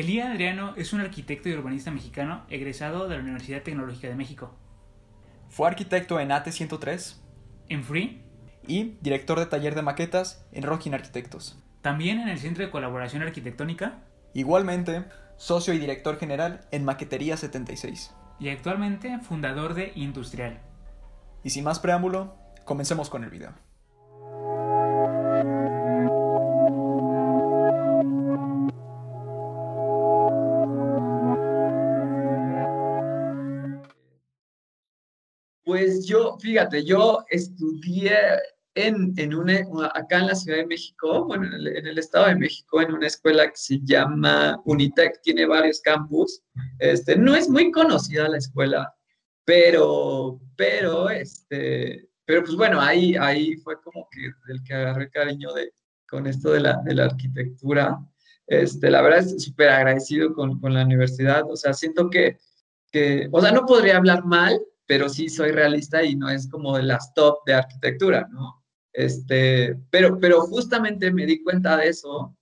Elía Adriano es un arquitecto y urbanista mexicano egresado de la Universidad Tecnológica de México. Fue arquitecto en AT 103 En Free, y director de taller de maquetas en Rocking Arquitectos. también en el Centro de Colaboración Arquitectónica Igualmente, socio y director general en Maquetería 76. y actualmente fundador de Industrial. Y sin más preámbulo, comencemos con el video. Pues yo, fíjate, yo estudié en, en una, acá en la Ciudad de México, bueno, en el, en el Estado de México, en una escuela que se llama Unitec, tiene varios campus. Este, no es muy conocida la escuela, pero, pero, este, pero pues bueno, ahí, ahí fue como que el que agarré cariño de, con esto de la, de la arquitectura. Este, la verdad es súper agradecido con, con la universidad, o sea, siento que, que, o sea, no podría hablar mal, pero sí soy realista y no es como de las top de arquitectura, ¿no? Este, pero, pero justamente me di cuenta de eso,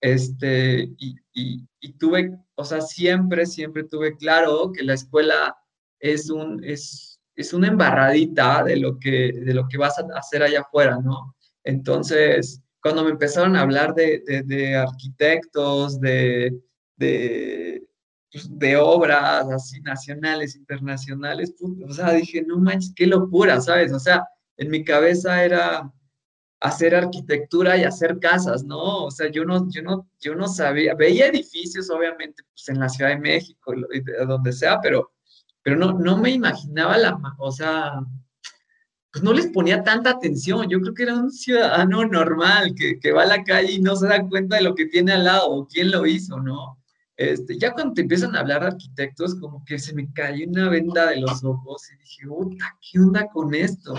este, y, y, y tuve, o sea, siempre, siempre tuve claro que la escuela es un, es, es una embarradita de lo que, de lo que vas a hacer allá afuera, ¿no? Entonces, cuando me empezaron a hablar de, de, de arquitectos, de, de, pues, de obras así nacionales, internacionales, puta, o sea, dije, no manches, qué locura, ¿sabes? O sea, en mi cabeza era hacer arquitectura y hacer casas, ¿no? O sea, yo no, yo no, yo no sabía, veía edificios, obviamente, pues en la Ciudad de México, donde sea, pero, pero no, no me imaginaba la, o sea, pues no les ponía tanta atención. Yo creo que era un ciudadano normal que, que va a la calle y no se da cuenta de lo que tiene al lado o quién lo hizo, ¿no? Este, ya cuando te empiezan a hablar arquitectos, como que se me cayó una venda de los ojos y dije, puta, ¿qué onda con esto?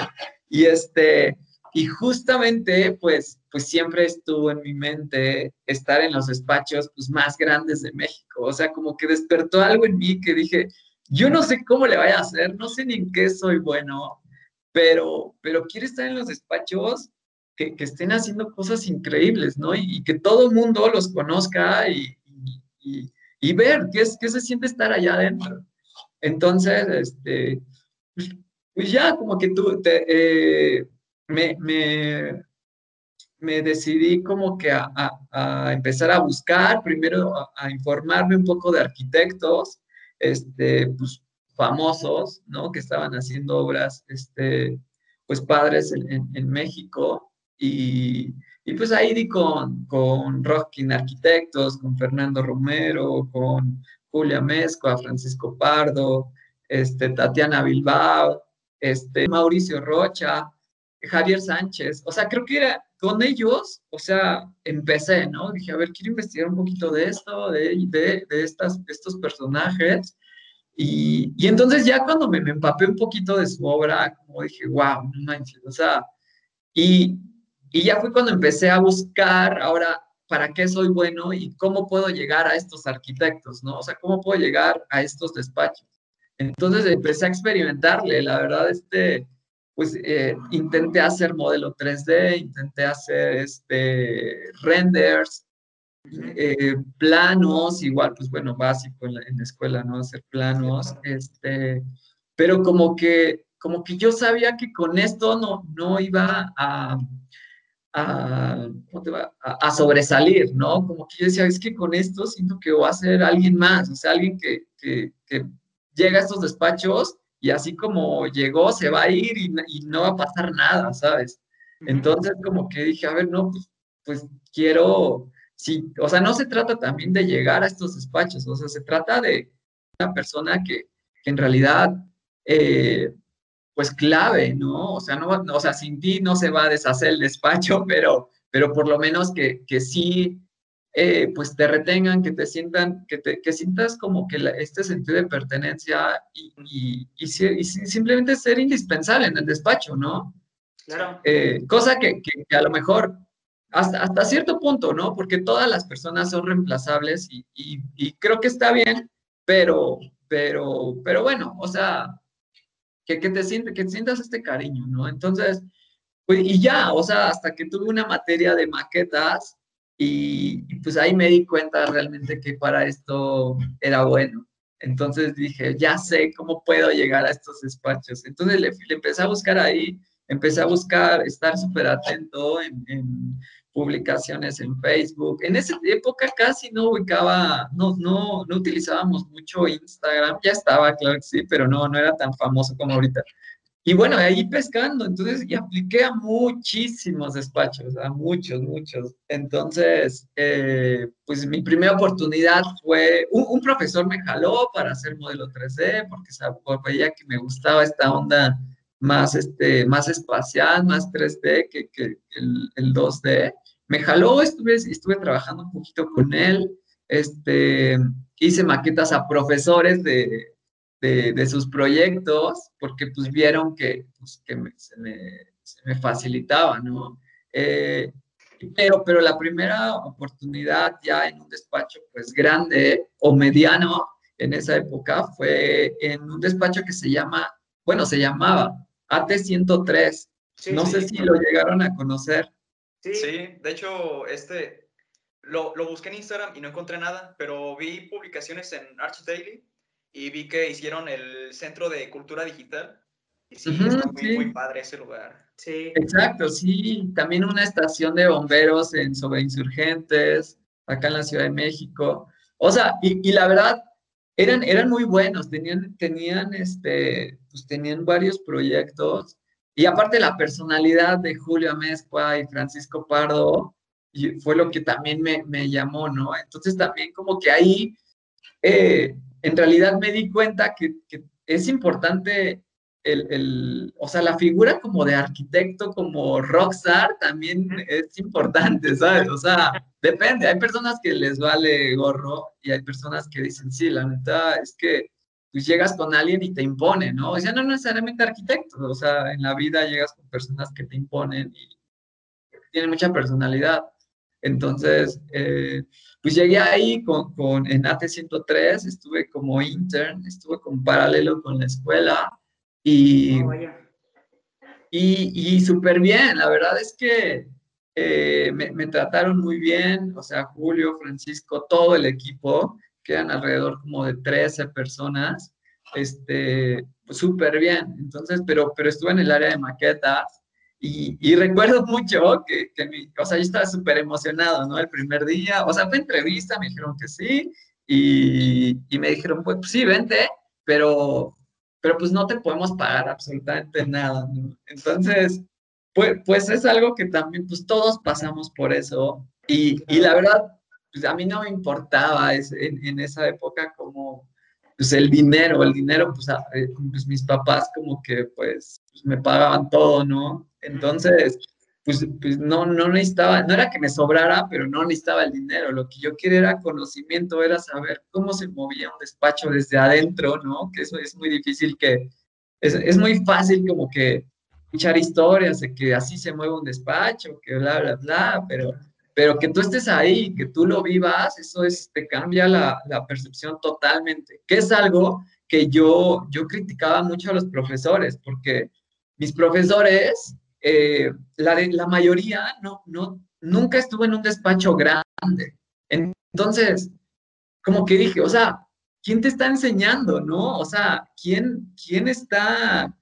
Y este, y justamente, pues, pues siempre estuvo en mi mente estar en los despachos pues, más grandes de México. O sea, como que despertó algo en mí que dije, yo no sé cómo le vaya a hacer, no sé ni en qué soy bueno, pero, pero quiero estar en los despachos que, que estén haciendo cosas increíbles, ¿no? Y, y que todo el mundo los conozca y, y- ver qué, es, qué se siente estar allá adentro. Entonces, este, pues, pues ya como que tú, eh, me, me, me decidí como que a, empezar a buscar, primero a, informarme un poco de arquitectos, este, pues famosos, ¿no? Que estaban haciendo obras, este, pues padres en- en México y, y pues ahí di con, con Rockin Arquitectos, con Fernando Romero, con Julia Mezcua, Francisco Pardo, este, Tatiana Bilbao, este, Mauricio Rocha, Javier Sánchez, o sea, creo que era con ellos, o sea, empecé, ¿no? Dije, a ver, quiero investigar un poquito de esto, de, de, de estas, estos personajes, y, y entonces ya cuando me, me empapé un poquito de su obra, como dije, wow, no manches, o sea, y, y ya fue cuando empecé a buscar ahora para qué soy bueno y cómo puedo llegar a estos arquitectos, ¿no? O sea, cómo puedo llegar a estos despachos. Entonces empecé a experimentarle, la verdad, este, pues eh, intenté hacer modelo 3D, intenté hacer este, renders, eh, planos, igual, pues bueno, básico en la, en la escuela, ¿no? Hacer planos, este, pero como que, como que yo sabía que con esto no, no iba a, a, sobresalir, ¿no? Como que yo decía, es que con esto siento que voy a ser alguien más, o sea, alguien que, que, que llega a estos despachos y así como llegó, se va a ir y, y no va a pasar nada, ¿sabes? Entonces como que dije, a ver, no, pues, pues quiero, sí, o sea, no se trata también de llegar a estos despachos, o sea, se trata de una persona que, que en realidad, eh, pues clave, ¿no? O sea, no, o sea, sin ti no se va a deshacer el despacho, pero, pero por lo menos que, que sí, eh, pues te retengan, que te sientan, que, te, que sientas como que la, este sentido de pertenencia y, y, y, si, y, simplemente ser indispensable en el despacho, ¿no? Claro. Eh, cosa que, que, que, a lo mejor hasta, hasta cierto punto, ¿no? Porque todas las personas son reemplazables y creo que está bien, pero, pero, pero bueno, o sea, que, que, te siente, que sientas este cariño, ¿no? Entonces, pues, y ya, o sea, hasta que tuve una materia de maquetas, y, pues ahí me di cuenta realmente que para esto era bueno. Entonces dije, ya sé cómo puedo llegar a estos despachos. Entonces le, empecé a buscar ahí, empecé a buscar, estar súper atento en, en, publicaciones en Facebook. En esa época casi no ubicaba, no, no, no utilizábamos mucho Instagram. Ya estaba, claro que sí, pero no, no era tan famoso como ahorita. Y bueno, ahí pescando, entonces, y apliqué a muchísimos despachos, a muchos, muchos. Entonces, eh, pues mi primera oportunidad fue, un, profesor me jaló para hacer modelo 3D, porque veía que me gustaba esta onda más, este, más espacial, más 3D que, que el, el, 2D. Me jaló, estuve, estuve trabajando un poquito con él, este, hice maquetas a profesores de, de, sus proyectos porque pues vieron que, pues, que se, me, se, me, facilitaba, ¿no? Eh, pero, pero la primera oportunidad ya en un despacho pues grande o mediano en esa época fue en un despacho que se llama, bueno, se llamaba AT103. no sé si lo llegaron a conocer. Sí, sí de hecho, este, lo, lo, busqué en Instagram y no encontré nada, pero vi publicaciones en Arch Daily y vi que hicieron el Centro de Cultura Digital. Y sí, está muy, padre ese lugar. Sí. Exacto, sí. También una estación de bomberos en sobre insurgentes, acá en la Ciudad de México. O sea, y, y la verdad, eran, eran muy buenos, tenían, tenían, este, pues tenían varios proyectos. Y aparte la personalidad de Julio Amezcua y Francisco Pardo y fue lo que también me, me llamó, ¿no? Entonces también como que ahí eh, en realidad me di cuenta que, es importante el, o sea, la figura como de arquitecto, como rockstar, también es importante, ¿sabes? O sea, depende, hay personas que les vale gorro y hay personas que dicen, sí, la neta es que pues llegas con alguien y te impone, ¿no? O sea, no necesariamente arquitecto, o sea, en la vida llegas con personas que te imponen y tienen mucha personalidad. Entonces, eh, pues llegué ahí con, con, en AT 103, estuve como intern, estuve con paralelo con la escuela y, oh, y, y súper bien, la verdad es que eh, me, me, trataron muy bien, o sea, Julio, Francisco, todo el equipo, que eran alrededor como de 13 personas, este, súper bien, entonces, pero, pero estuve en el área de maquetas y, recuerdo mucho que, que mi, o sea, yo estaba súper emocionado, ¿no? El primer día, o sea, fue entrevista, me dijeron que sí, y, y me dijeron, pues, sí, vente, pero, pero pues no te podemos pagar absolutamente nada, ¿no? Entonces, pues, pues es algo que también, pues todos pasamos por eso, y, y la verdad, pues a mí no me importaba en, en esa época como pues el dinero, el dinero, pues, eh, pues mis papás como que pues, pues, me pagaban todo, ¿no? Entonces, pues, pues no, no necesitaba, no era que me sobrara, pero no necesitaba el dinero. Lo que yo quería era conocimiento, era saber cómo se movía un despacho desde adentro, ¿no? Que eso es muy difícil que, es, es muy fácil como que escuchar historias de que así se mueve un despacho, que bla, bla, bla, pero pero que tú estés ahí, que tú lo vivas, eso es, te cambia la, la, percepción totalmente, que es algo que yo, yo criticaba mucho a los profesores, porque mis profesores, eh, la, la mayoría no, no, nunca estuvo en un despacho grande. Entonces, como que dije, o sea, ¿quién te está enseñando, no? O sea, ¿quién, quién está,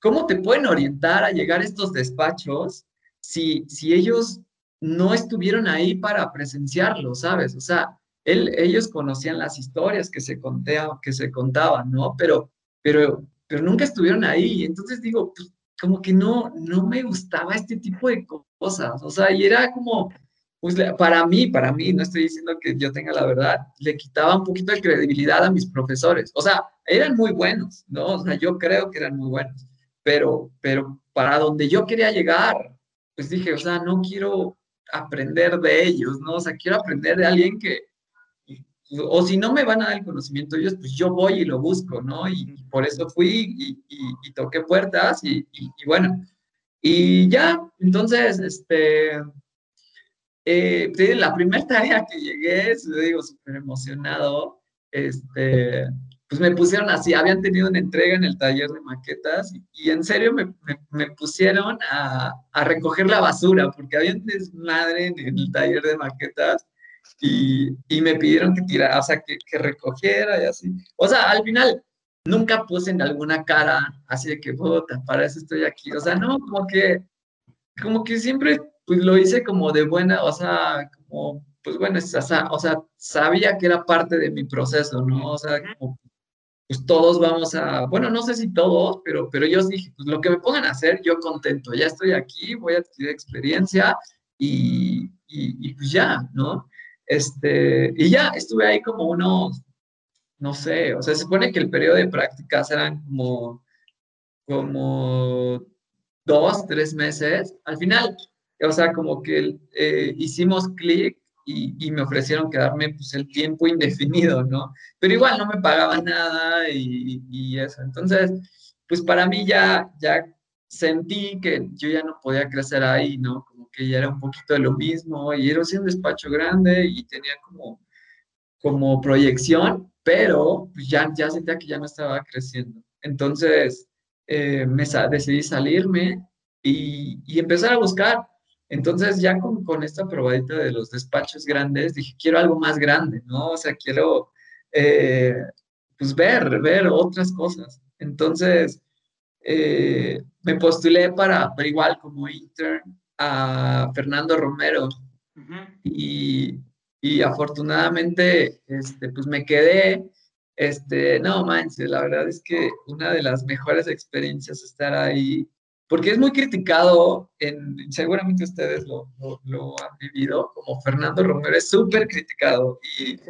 cómo te pueden orientar a llegar a estos despachos si, si ellos no estuvieron ahí para presenciarlo, ¿sabes? O sea, él, ellos conocían las historias que se, contaban, ¿no? Pero, pero, pero nunca estuvieron ahí. Entonces digo, pues, como que no, no me gustaba este tipo de cosas. O sea, y era como, pues para mí, para mí, no estoy diciendo que yo tenga la verdad, le quitaba un poquito de credibilidad a mis profesores. O sea, eran muy buenos, ¿no? O sea, yo creo que eran muy buenos. Pero, pero para donde yo quería llegar, pues dije, o sea, no quiero aprender de ellos, ¿no? O sea, quiero aprender de alguien que, o si no me van a dar el conocimiento ellos, pues yo voy y lo busco, ¿no? Y, por eso fui y, toqué puertas y, bueno, y ya, entonces, este, eh, la primera tarea que llegué, digo, súper emocionado, este, pues me pusieron así, habían tenido una entrega en el taller de maquetas y, en serio me, me, pusieron a, a, recoger la basura porque había un desmadre en el taller de maquetas y, y me pidieron que tirara, o sea, que, que, recogiera y así. O sea, al final nunca puse en alguna cara así de que, puta, para eso estoy aquí. O sea, no, como que, como que siempre pues lo hice como de buena, o sea, como, pues bueno, o sea, o sea sabía que era parte de mi proceso, ¿no? O sea, como pues todos vamos a, bueno, no sé si todos, pero, pero yo dije, pues lo que me pongan a hacer, yo contento, ya estoy aquí, voy a adquirir experiencia y, y, pues ya, ¿no? Este, y ya, estuve ahí como unos, no sé, o sea, se supone que el periodo de prácticas eran como, como dos, tres meses. Al final, o sea, como que eh, hicimos clic y, me ofrecieron quedarme pues el tiempo indefinido, ¿no? Pero igual no me pagaban nada y, eso. Entonces, pues para mí ya, ya sentí que yo ya no podía crecer ahí, ¿no? Como que ya era un poquito de lo mismo y era un despacho grande y tenía como, como proyección, pero pues ya, ya sentía que ya no estaba creciendo. Entonces, eh, me decidí salirme y, y empezar a buscar entonces ya con, con, esta probadita de los despachos grandes, dije, quiero algo más grande, ¿no? O sea, quiero, eh, pues ver, ver otras cosas. Entonces, eh, me postulé para, para igual como intern a Fernando Romero. y, y, afortunadamente, este, pues me quedé, este, no manches, la verdad es que una de las mejores experiencias estar ahí porque es muy criticado, en, seguramente ustedes lo, lo, han vivido, como Fernando Romero es súper criticado y,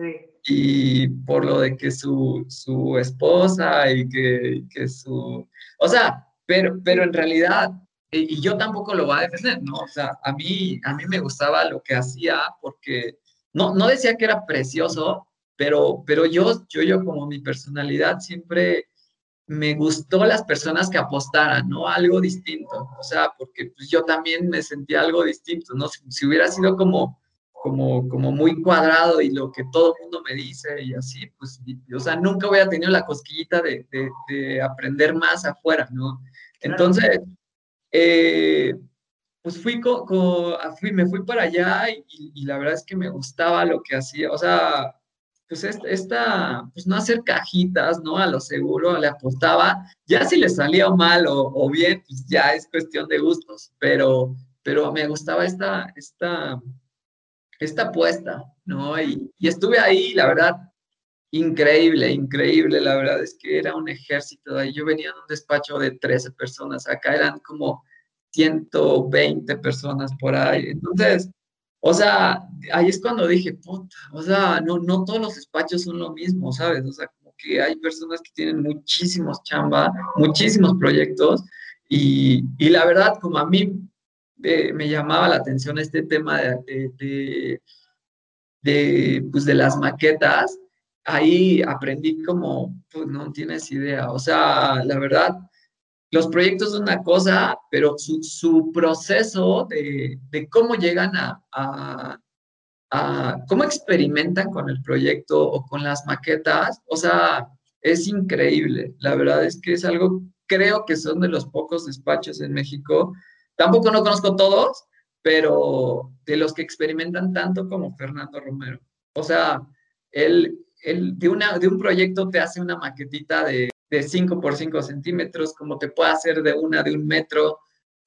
y, por lo de que su, su esposa y que, que, su... O sea, pero, pero en realidad, y, yo tampoco lo voy a defender, ¿no? O sea, a mí, a mí me gustaba lo que hacía porque no, no decía que era precioso, pero, pero yo, yo, yo como mi personalidad siempre me gustó las personas que apostaran, ¿no? Algo distinto, o sea, porque pues, yo también me sentía algo distinto, ¿no? Si, hubiera sido como, como, como muy cuadrado y lo que todo el mundo me dice y así, pues, o sea, nunca hubiera tenido la cosquillita de, de, aprender más afuera, ¿no? Entonces, eh, pues fui, fui, me fui para allá y, y la verdad es que me gustaba lo que hacía, o sea, pues esta, pues no hacer cajitas, ¿no? A lo seguro, le apostaba, ya si le salía mal o, bien, pues ya es cuestión de gustos, pero, pero me gustaba esta, esta, esta apuesta, ¿no? Y, y estuve ahí, la verdad, increíble, increíble, la verdad es que era un ejército ahí. Yo venía en un despacho de 13 personas, acá eran como 120 personas por ahí. Entonces, o sea, ahí es cuando dije, puta, o sea, no, no todos los despachos son lo mismo, ¿sabes? O sea, como que hay personas que tienen muchísimos chamba, muchísimos proyectos, y, y la verdad, como a mí eh, me llamaba la atención este tema de, de, de, pues de las maquetas, ahí aprendí como, pues no tienes idea, o sea, la verdad, los proyectos son una cosa, pero su, su proceso de, de, cómo llegan a, a, cómo experimentan con el proyecto o con las maquetas, o sea, es increíble. La verdad es que es algo, creo que son de los pocos despachos en México. Tampoco no conozco todos, pero de los que experimentan tanto como Fernando Romero. O sea, él, él de, una, de un proyecto te hace una maquetita de de 5 por 5 centímetros, como te puede hacer de una de un metro.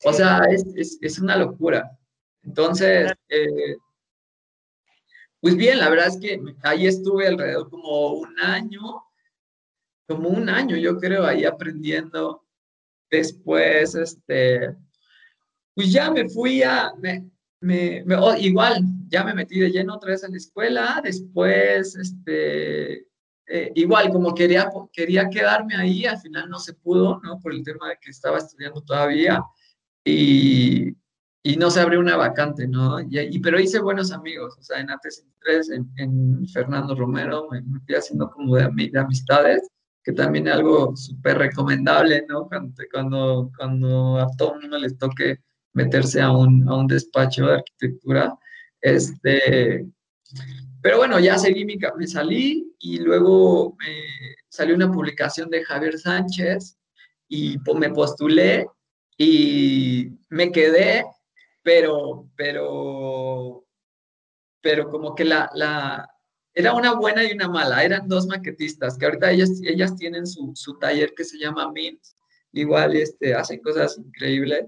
O sea, es, es, es una locura. Entonces, eh, pues bien, la verdad es que ahí estuve alrededor como un año, como un año, yo creo, ahí aprendiendo. Después, este, pues ya me fui a, me, me, oh, igual, ya me metí de lleno otra vez en la escuela. Después, este, eh, igual, como quería, quería quedarme ahí, al final no se pudo, ¿no? Por el tema de que estaba estudiando todavía y, y no se abrió una vacante, ¿no? Y, pero hice buenos amigos, o sea, en AT3, en, en Fernando Romero, me, fui haciendo como de, de, amistades, que también es algo súper recomendable, ¿no? Cuando, cuando, cuando a todo mundo les toque meterse a un, a un despacho de arquitectura, este pero bueno, ya seguí mi, me salí y luego me salió una publicación de Javier Sánchez y me postulé y me quedé, pero, pero, pero como que la, la, era una buena y una mala, eran dos maquetistas, que ahorita ellas, ellas tienen su, su taller que se llama Mint, igual este, hacen cosas increíbles.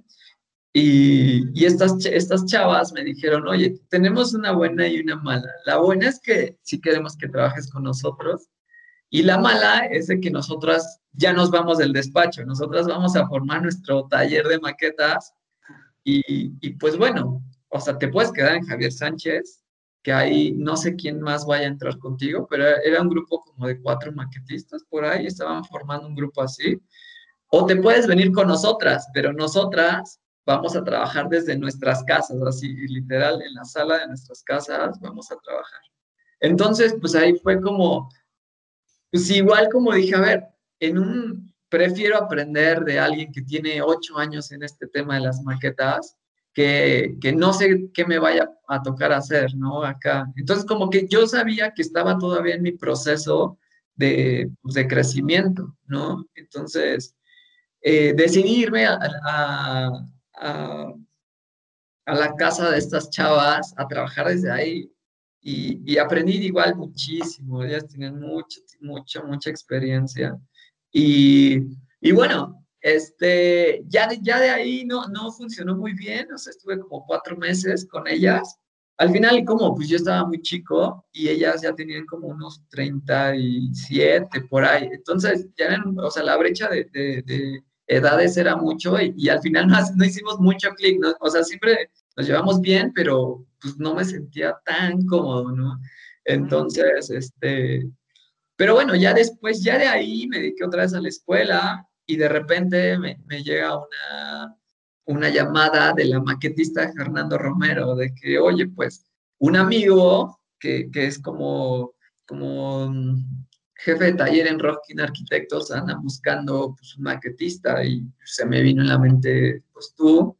Y, estas, estas chavas me dijeron, oye, tenemos una buena y una mala. La buena es que si queremos que trabajes con nosotros, y la mala es de que nosotras ya nos vamos del despacho, nosotras vamos a formar nuestro taller de maquetas y, y, pues bueno, o sea, te puedes quedar en Javier Sánchez, que ahí no sé quién más vaya a entrar contigo, pero era un grupo como de cuatro maquetistas por ahí, estaban formando un grupo así. O te puedes venir con nosotras, pero nosotras vamos a trabajar desde nuestras casas, así literal, en la sala de nuestras casas vamos a trabajar. Entonces, pues ahí fue como, pues igual como dije, a ver, en un, prefiero aprender de alguien que tiene ocho años en este tema de las maquetas, que, que, no sé qué me vaya a tocar hacer, ¿no? Acá. Entonces, como que yo sabía que estaba todavía en mi proceso de, pues, de crecimiento, ¿no? Entonces, eh, a, a, a, a, la casa de estas chavas a trabajar desde ahí y, y aprendí igual muchísimo, ellas tienen mucha, mucha, mucha experiencia. Y, y bueno, este, ya, de, ya de ahí no, no funcionó muy bien, o sea, estuve como cuatro meses con ellas. Al final, como pues yo estaba muy chico y ellas ya tenían como unos 37 por ahí, entonces ya eran, o sea, la brecha de, edades era mucho y, y al final no, no hicimos mucho clic, ¿no? o sea, siempre nos llevamos bien, pero pues no me sentía tan cómodo, ¿no? Entonces, este, pero bueno, ya después, ya de ahí me dediqué otra vez a la escuela y de repente me, me llega una, una llamada de la maquetista Fernando Romero, de que, oye, pues, un amigo que, que es como, como jefe de taller en Rockin Arquitectos, anda buscando pues, un maquetista y se me vino en la mente, pues tú,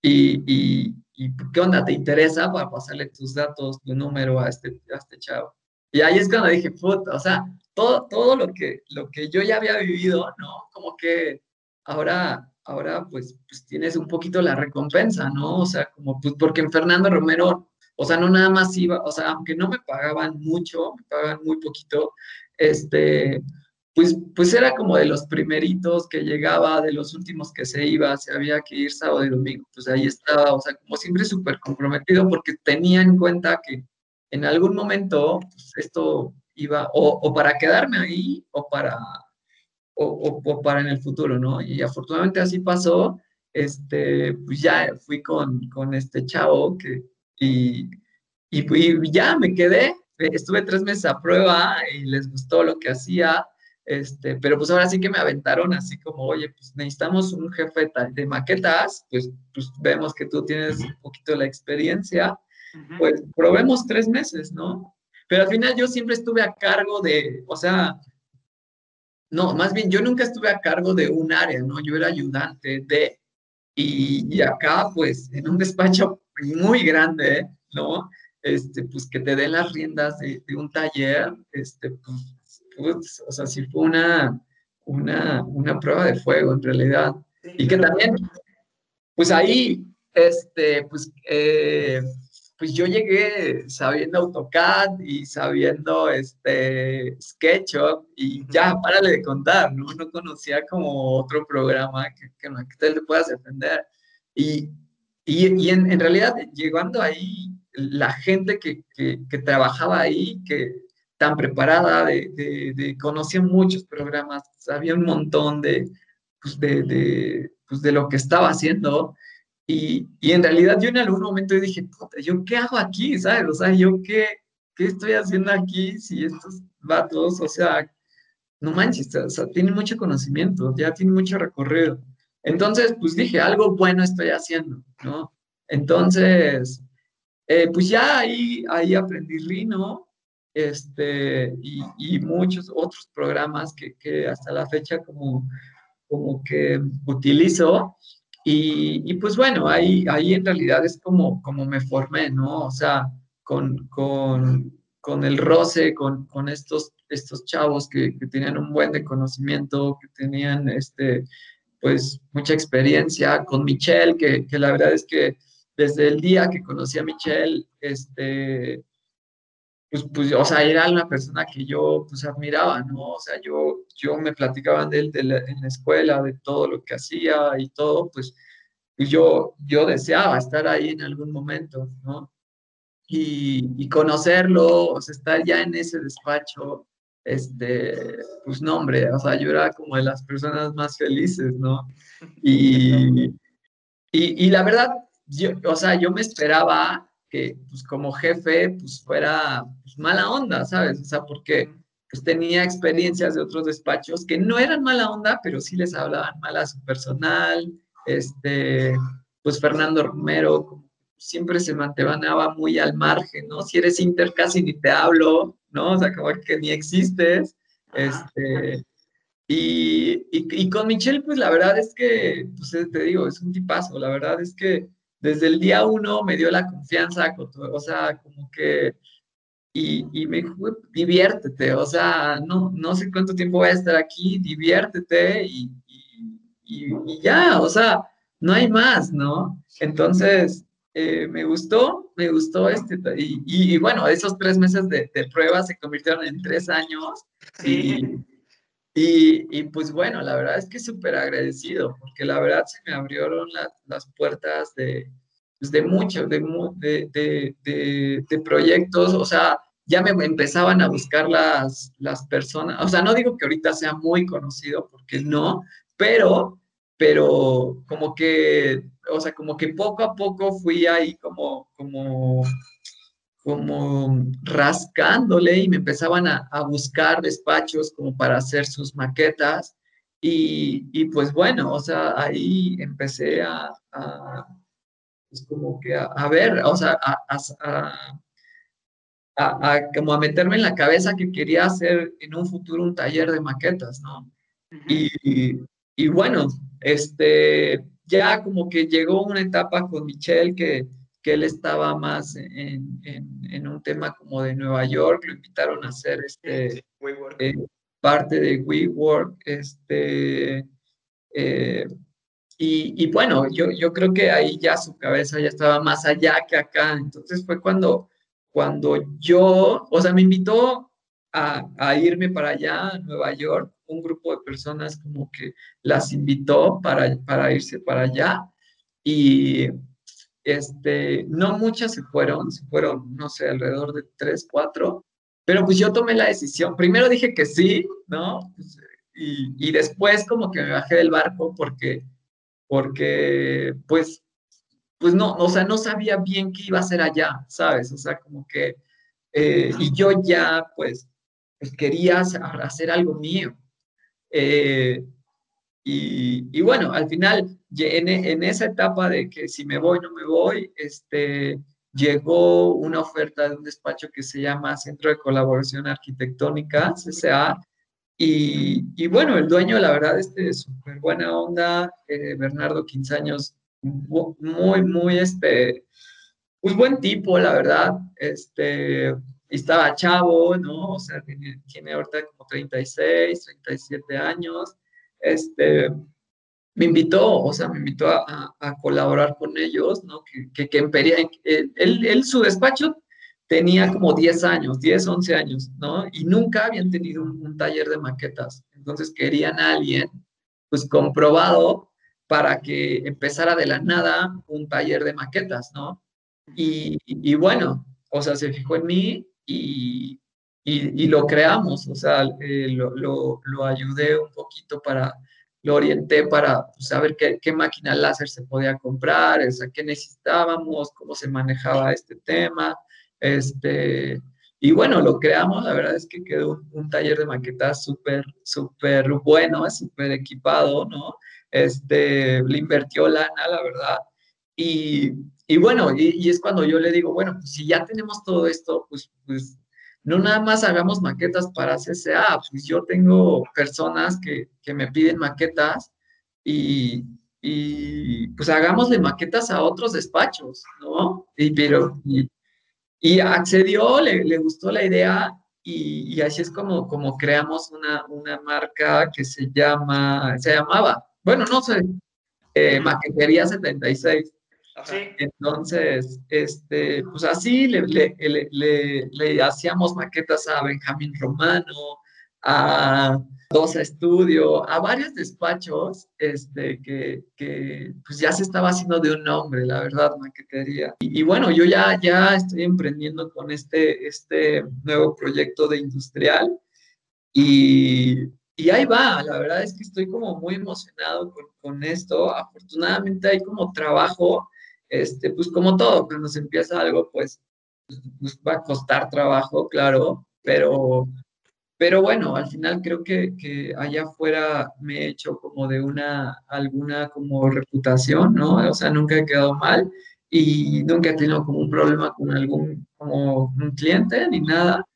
y, y, y, ¿qué onda? ¿Te interesa para pasarle tus datos, tu número a este, a este chavo? Y ahí es cuando dije, puta, o sea, todo, todo lo, que, lo que yo ya había vivido, ¿no? Como que ahora, ahora pues, pues tienes un poquito la recompensa, ¿no? O sea, como, pues porque en Fernando Romero, o sea, no nada más iba, o sea, aunque no me pagaban mucho, me pagaban muy poquito, este, pues, pues era como de los primeritos que llegaba, de los últimos que se iba, se había que ir sábado y domingo, pues ahí estaba, o sea, como siempre súper comprometido porque tenía en cuenta que en algún momento pues, esto iba o, o, para quedarme ahí o para, o, o, para en el futuro, ¿no? Y afortunadamente así pasó, este, pues ya fui con, con este chavo que, y, y, y ya me quedé, estuve tres meses a prueba y les gustó lo que hacía, este, pero pues ahora sí que me aventaron así como, oye, pues necesitamos un jefe de maquetas, pues, pues vemos que tú tienes un poquito la experiencia, pues probemos tres meses, ¿no? Pero al final yo siempre estuve a cargo de, o sea, no, más bien yo nunca estuve a cargo de un área, ¿no? Yo era ayudante de, y, y acá pues en un despacho muy grande, ¿no? Este, pues que te den las riendas de, de un taller, este, pues pues, o sea, sí fue una, una, una prueba de fuego en realidad. Y que también, pues ahí, este, pues, eh, pues yo llegué sabiendo AutoCAD y sabiendo este SketchUp y ya, párale de contar, ¿no? No conocía como otro programa que, que, que te puedas defender. Y, y, y en, en, realidad, llegando ahí, la gente que, que, trabajaba ahí, que, tan preparada, de, de, conocía muchos programas, sabía un montón de, pues de, pues de lo que estaba haciendo. Y, y, en realidad yo en algún momento dije, puta, ¿yo qué hago aquí? ¿Sabes? O sea, ¿yo qué, qué estoy haciendo aquí si estos vatos, o sea, no manches, o sea, tienen mucho conocimiento, ya tienen mucho recorrido. Entonces, pues dije, algo bueno estoy haciendo, ¿no? Entonces, eh, pues ya ahí, ahí aprendí Rhino, este, y, y, muchos otros programas que, que, hasta la fecha como, como que utilizo. Y, y, pues bueno, ahí, ahí en realidad es como, como me formé, ¿no? O sea, con, con, con el roce, con, con estos, estos chavos que, que, tenían un buen de conocimiento, que tenían este, pues mucha experiencia, con Michelle, que, que la verdad es que desde el día que conocí a Michelle, este, pues, pues, o sea, era una persona que yo, pues, admiraba, ¿no? O sea, yo, yo me platicaban de él en la escuela, de todo lo que hacía y todo, pues, pues yo, yo deseaba estar ahí en algún momento, ¿no? Y, y conocerlo, o sea, estar ya en ese despacho, este, pues no, hombre, o sea, yo era como de las personas más felices, ¿no? Y, y, y la verdad, yo, o sea, yo me esperaba que, pues como jefe, pues fuera pues, mala onda, ¿sabes? O sea, porque pues tenía experiencias de otros despachos que no eran mala onda, pero sí les hablaban mal a su personal, este, pues Fernando Romero siempre se mantenía muy al margen, ¿no? Si eres Inter casi ni te hablo, ¿no? O sea, como que ni existes, este, y, y, y, con Michelle, pues la verdad es que, pues te digo, es un tipazo, la verdad es que desde el día uno me dio la confianza, o sea, como que, y, y me dijo, diviértete, o sea, no, no sé cuánto tiempo voy a estar aquí, diviértete y, y, ya, o sea, no hay más, ¿no? Entonces, eh, me gustó, me gustó este, y, y, bueno, esos tres meses de, de, prueba se convirtieron en tres años, y, y, pues bueno, la verdad es que súper agradecido, porque la verdad se me abrieron las puertas de, pues de muchos, de, de, de, de, proyectos, o sea, ya me empezaban a buscar las, las personas, o sea, no digo que ahorita sea muy conocido, porque no, pero, pero como que, o sea, como que poco a poco fui ahí como, como como rascándole y me empezaban a, buscar despachos como para hacer sus maquetas. Y, y pues bueno, o sea, ahí empecé a, a pues como que a, ver, o sea, a, a, como a meterme en la cabeza que quería hacer en un futuro un taller de maquetas, ¿no? y, y, bueno, este, ya como que llegó una etapa con Michelle que, que él estaba más en, en, un tema como de Nueva York, lo invitaron a hacer este, eh, parte de WeWork, este, eh, y, y, bueno, yo, yo creo que ahí ya su cabeza ya estaba más allá que acá, entonces fue cuando, cuando yo, o sea, me invitó a, a irme para allá, a Nueva York, un grupo de personas como que las invitó para, para irse para allá, y este, no muchas se fueron, se fueron, no sé, alrededor de tres, cuatro, pero pues yo tomé la decisión. Primero dije que sí, ¿no? Pues, y, y, después como que me bajé del barco porque, porque, pues, pues no, o sea, no sabía bien qué iba a hacer allá, ¿sabes? O sea, como que, eh, y yo ya, pues, pues quería hacer algo mío. Eh, y, y, bueno, al final, en, en, esa etapa de que si me voy, no me voy, este, llegó una oferta de un despacho que se llama Centro de Colaboración Arquitectónica, CCA, y, y bueno, el dueño, la verdad, este, es súper buena onda, eh, Bernardo Quinzaños, muy, muy, este, pues buen tipo, la verdad, este, estaba chavo, ¿no? O sea, tiene, tiene ahorita como 36, 37 años, este, me invitó, o sea, me invitó a, colaborar con ellos, ¿no? Que, que, que en él, él, su despacho tenía como 10 años, 10, 11 años, ¿no? Y nunca habían tenido un, taller de maquetas. Entonces querían a alguien, pues comprobado, para que empezara de la nada un taller de maquetas, ¿no? Y, y bueno, o sea, se fijó en mí y, y, lo creamos, o sea, eh, lo, lo, ayudé un poquito para, lo orienté para pues, saber qué, qué, máquina láser se podía comprar, o sea, qué necesitábamos, cómo se manejaba este tema, este, y bueno, lo creamos, la verdad es que quedó un, taller de maquetas súper, súper bueno, súper equipado, ¿no? Este, le invirtió lana, la verdad, y, y bueno, y, y, es cuando yo le digo, bueno, pues si ya tenemos todo esto, pues, pues no nada más hagamos maquetas para CCA, pues yo tengo personas que, que me piden maquetas y, y, pues hagámosle maquetas a otros despachos, ¿no? Y, pero, y, accedió, le, le gustó la idea y, y, así es como, como creamos una, una marca que se llama, se llamaba, bueno, no sé, eh, Maquetería 76. Entonces, este, pues así le, le, le, le, hacíamos maquetas a Benjamín Romano, a Dosa Estudio, a varios despachos este, que, que, pues ya se estaba haciendo de un nombre, la verdad, maquetería. Y, y, bueno, yo ya, ya estoy emprendiendo con este, este nuevo proyecto de industrial y, y ahí va, la verdad es que estoy como muy emocionado con, con esto. Afortunadamente hay como trabajo este, pues como todo, cuando se empieza algo, pues, pues, va a costar trabajo, claro, pero, pero bueno, al final creo que, que, allá afuera me he hecho como de una, alguna como reputación, ¿no? O sea, nunca he quedado mal y nunca he tenido como un problema con algún, como un cliente ni nada.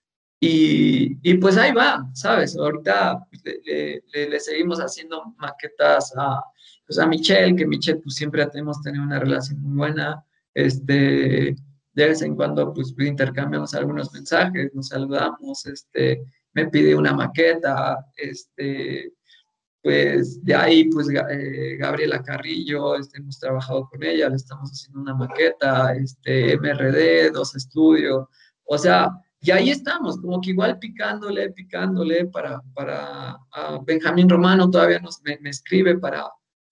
Y, y pues ahí va, ¿sabes? Ahorita le, le, le seguimos haciendo maquetas a pues a Michelle, que Michelle pues siempre hemos tenido una relación muy buena, este, de vez en cuando pues intercambiamos algunos mensajes, nos saludamos, este, me pide una maqueta, este, pues de ahí pues eh, Gabriela Carrillo, este, hemos trabajado con ella, le estamos haciendo una maqueta, este, MRD, dos estudios, o sea, y ahí estamos, como que igual picándole, picándole para, para Benjamín Romano todavía nos, me escribe para,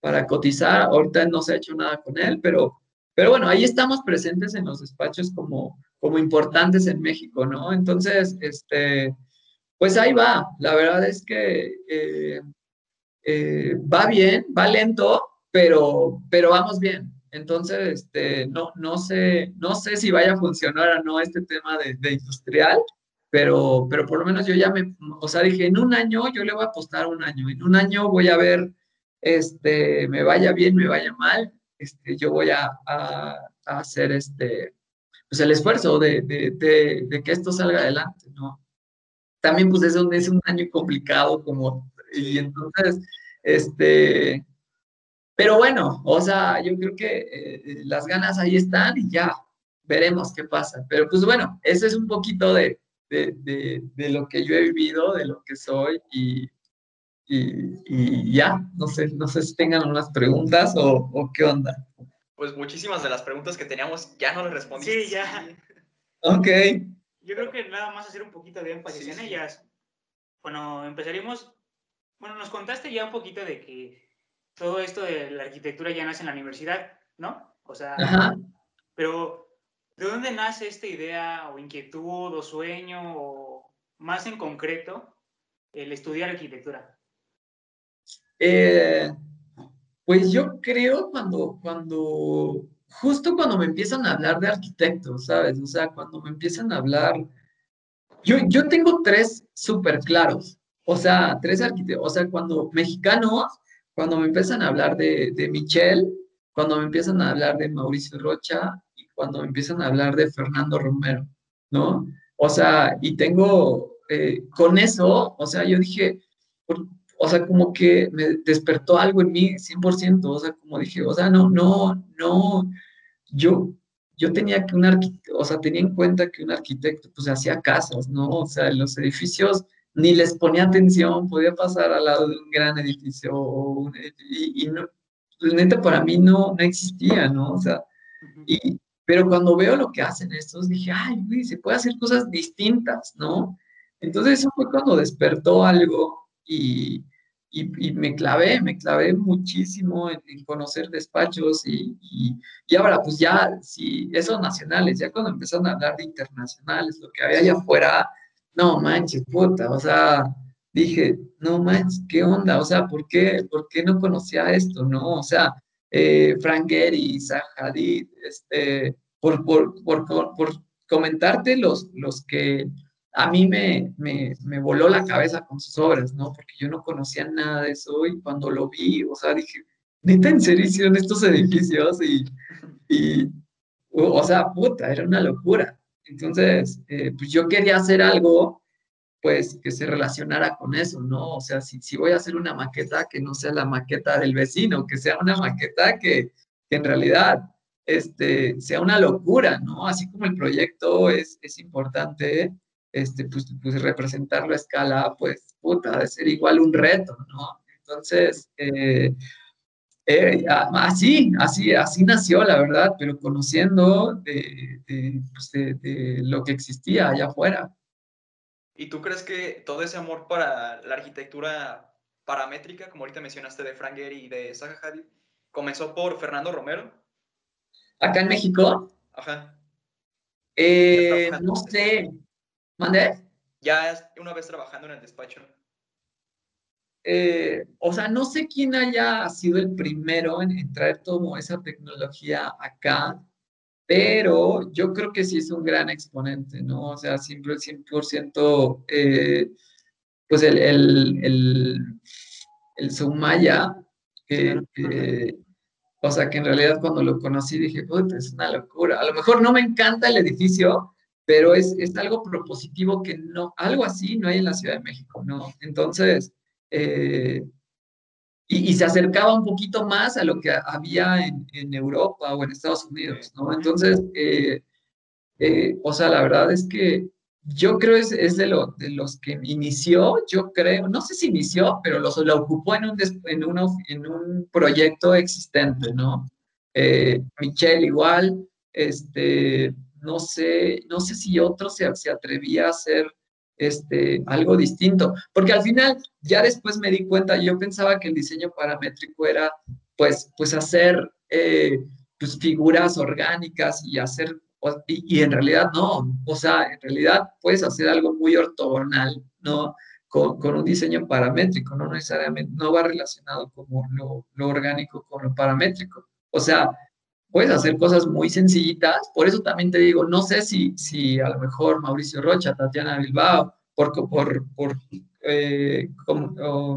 para cotizar. Ahorita no se ha hecho nada con él, pero, pero bueno, ahí estamos presentes en los despachos como, como importantes en México, ¿no? Entonces, este, pues ahí va. La verdad es que eh, eh, va bien, va lento, pero, pero vamos bien. Entonces, este, no, no, sé, no sé si vaya a funcionar o no este tema de, de industrial, pero, pero por lo menos yo ya me, o sea, dije, en un año yo le voy a apostar un año, en un año voy a ver este, me vaya bien, me vaya mal, este, yo voy a, a, a hacer este, pues el esfuerzo de, de, de, de, que esto salga adelante, ¿no? También pues es un, es un año complicado como, y entonces, este, pero bueno, o sea, yo creo que eh, las ganas ahí están y ya veremos qué pasa. Pero pues bueno, ese es un poquito de, de, de, de, lo que yo he vivido, de lo que soy y, y, y, ya, no sé, no sé si tengan unas preguntas o, o, qué onda. Pues muchísimas de las preguntas que teníamos ya no les respondí. Sí, ya. Ok. Yo creo que nada más hacer un poquito de énfasis sí, en ellas. Bueno, empezaríamos, bueno, nos contaste ya un poquito de que todo esto de la arquitectura ya nace en la universidad, ¿no? O sea, Ajá. pero ¿de dónde nace esta idea o inquietud o sueño o más en concreto el estudiar arquitectura? Eh, pues yo creo cuando, cuando, justo cuando me empiezan a hablar de arquitectos, ¿sabes? O sea, cuando me empiezan a hablar, yo, yo tengo tres súper claros, o sea, tres arquitectos, o sea, cuando mexicanos, cuando me empiezan a hablar de, de Michelle, cuando me empiezan a hablar de Mauricio Rocha y cuando me empiezan a hablar de Fernando Romero, ¿no? O sea, y tengo, eh, con eso, o sea, yo dije, ¿por, o sea, como que me despertó algo en mí 100%, o sea, como dije, o sea, no, no, no, yo, yo tenía que un arquitecto, o sea, tenía en cuenta que un arquitecto pues hacía casas, ¿no? O sea, los edificios ni les ponía atención, podía pasar al lado de un gran edificio y no, pues neta para mí no, no existía, ¿no? O sea, y, pero cuando veo lo que hacen estos, dije, ay, güey, se puede hacer cosas distintas, ¿no? Entonces eso fue cuando despertó algo y, y, me clavé, me clavé muchísimo en, conocer despachos y, y, ahora pues ya, si esos nacionales, ya cuando empezaron a hablar de internacionales, lo que había allá afuera, no manches, puta, o sea, dije, no manches, ¿qué onda? O sea, ¿por qué, por qué no conocía esto, no? O sea, eh, Frank Gehry, Hadid, este, por, por, por, por, comentarte los, los que a mí me, me, me, voló la cabeza con sus obras, ¿no? Porque yo no conocía nada de eso y cuando lo vi, o sea, dije, neta, ¿en serio hicieron estos edificios? Y, y o, o sea, puta, era una locura. Entonces, eh, pues yo quería hacer algo, pues, que se relacionara con eso, ¿no? O sea, si, si voy a hacer una maqueta, que no sea la maqueta del vecino, que sea una maqueta que, que en realidad este, sea una locura, ¿no? Así como el proyecto es, es importante, este, pues, pues representarlo a escala, pues, puta, debe ser igual un reto, ¿no? Entonces, eh, eh, así, así, así nació, la verdad, pero conociendo de, pues, de, de, lo que existía allá afuera. ¿Y tú crees que todo ese amor para la arquitectura paramétrica, como ahorita mencionaste de Frank Gehry y de Zaha Hadid, comenzó por Fernando Romero? ¿Acá en México? Ajá. Eh, no sé. ¿Mandé? Ya una vez trabajando en el despacho. Eh, o sea, no sé quién haya sido el primero en, traer toda esa tecnología acá, pero yo creo que sí es un gran exponente, ¿no? O sea, siempre el 100%, eh, pues el, el, el, el Sumaya, o sea, que en realidad cuando lo conocí dije, es una locura. A lo mejor no me encanta el edificio, pero es, es algo propositivo que no, algo así no hay en la Ciudad de México, ¿no? Entonces, eh, y, se acercaba un poquito más a lo que había en, en Europa o en Estados Unidos, ¿no? Entonces, eh, eh, o sea, la verdad es que yo creo es, es de, lo, de los que inició, yo creo, no sé si inició, pero lo, lo ocupó en un, en, uno, en un proyecto existente, ¿no? Michelle igual, este, no sé, no sé si otro se, se atrevía a hacer este, algo distinto, porque al final ya después me di cuenta, yo pensaba que el diseño paramétrico era pues, pues hacer eh, pues, figuras orgánicas y hacer, y, en realidad no, o sea, en realidad puedes hacer algo muy ortogonal, ¿no? Con, con, un diseño paramétrico, no necesariamente, no va relacionado como lo, lo orgánico con lo paramétrico. O sea, puedes hacer cosas muy sencillitas. Por eso también te digo, no sé si, si a lo mejor Mauricio Rocha, Tatiana Bilbao, por, por, por eh,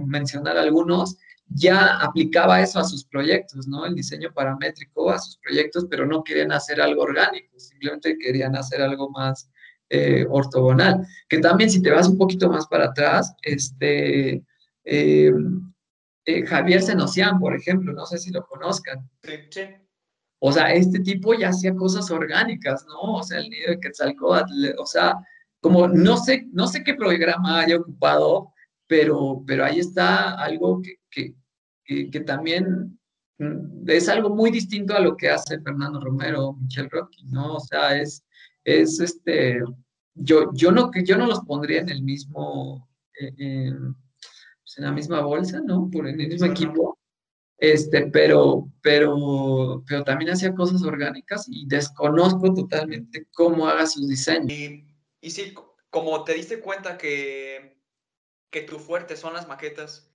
mencionar algunos, ya aplicaba eso a sus proyectos, ¿no? El diseño paramétrico a sus proyectos, pero no querían hacer algo orgánico, simplemente querían hacer algo más eh, ortogonal. Que también si te vas un poquito más para atrás, este, eh, Javier Senocian, por ejemplo, no sé si lo conozcan. Sí, sí. O sea, este tipo ya hacía cosas orgánicas, ¿no? O sea, el nido de Quetzalcóatl, o sea, como no sé, no sé qué programa haya ocupado, pero, pero ahí está algo que, que, que, también mm, es algo muy distinto a lo que hace Fernando Romero, Michel Rocky, ¿no? O sea, es, es este, yo, yo, no, yo no los pondría en el mismo, eh, pues en la misma bolsa, ¿no? Por el mismo equipo, este, pero, pero, pero también hacía cosas orgánicas y desconozco totalmente cómo haga sus diseños. Y, y sí, como te diste cuenta que, que tu fuerte son las maquetas,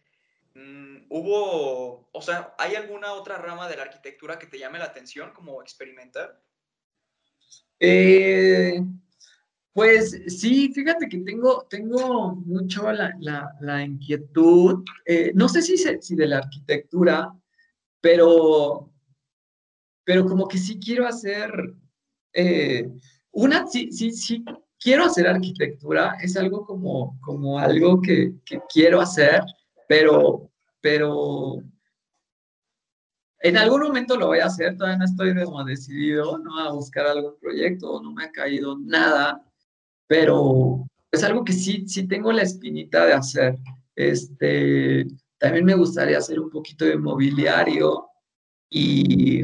mm, ¿hubo, o sea, hay alguna otra rama de la arquitectura que te llame la atención como experimentar? Eh, pues sí, fíjate que tengo, tengo mucho la, la, inquietud, eh, no sé si, si de la arquitectura, pero, pero como que sí quiero hacer, eh, una, sí, sí, sí, quiero hacer arquitectura, es algo como, como algo que, que quiero hacer, pero, pero en algún momento lo voy a hacer, todavía no estoy como decidido, ¿no? A buscar algún proyecto, no me ha caído nada, pero es algo que sí, sí tengo la espinita de hacer. Este, también me gustaría hacer un poquito de mobiliario y,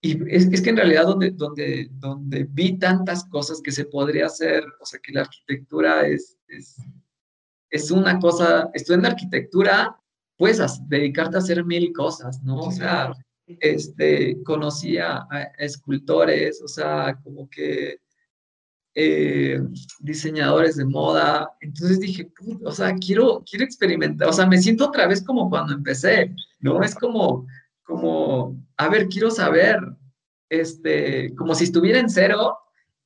y es, es, que en realidad donde, donde, donde vi tantas cosas que se podría hacer, o sea, que la arquitectura es, es, es una cosa, estudiando arquitectura, puedes dedicarte a hacer mil cosas, ¿no? O sea, este, conocí a escultores, o sea, como que eh, diseñadores de moda. Entonces dije, o sea, quiero, quiero experimentar, o sea, me siento otra vez como cuando empecé, ¿no? Es como, como, a ver, quiero saber, este, como si estuviera en cero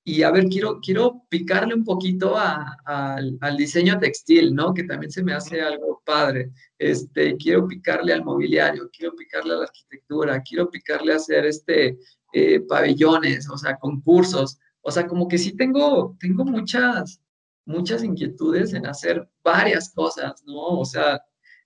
y a ver, quiero, quiero picarle un poquito al diseño textil, ¿no? Que también se me hace algo padre. Este, quiero picarle al mobiliario, quiero picarle a la arquitectura, quiero picarle a hacer este, eh, pabellones, o sea, concursos. O sea, como que sí tengo, tengo muchas, muchas inquietudes en hacer varias cosas, ¿no? O sea,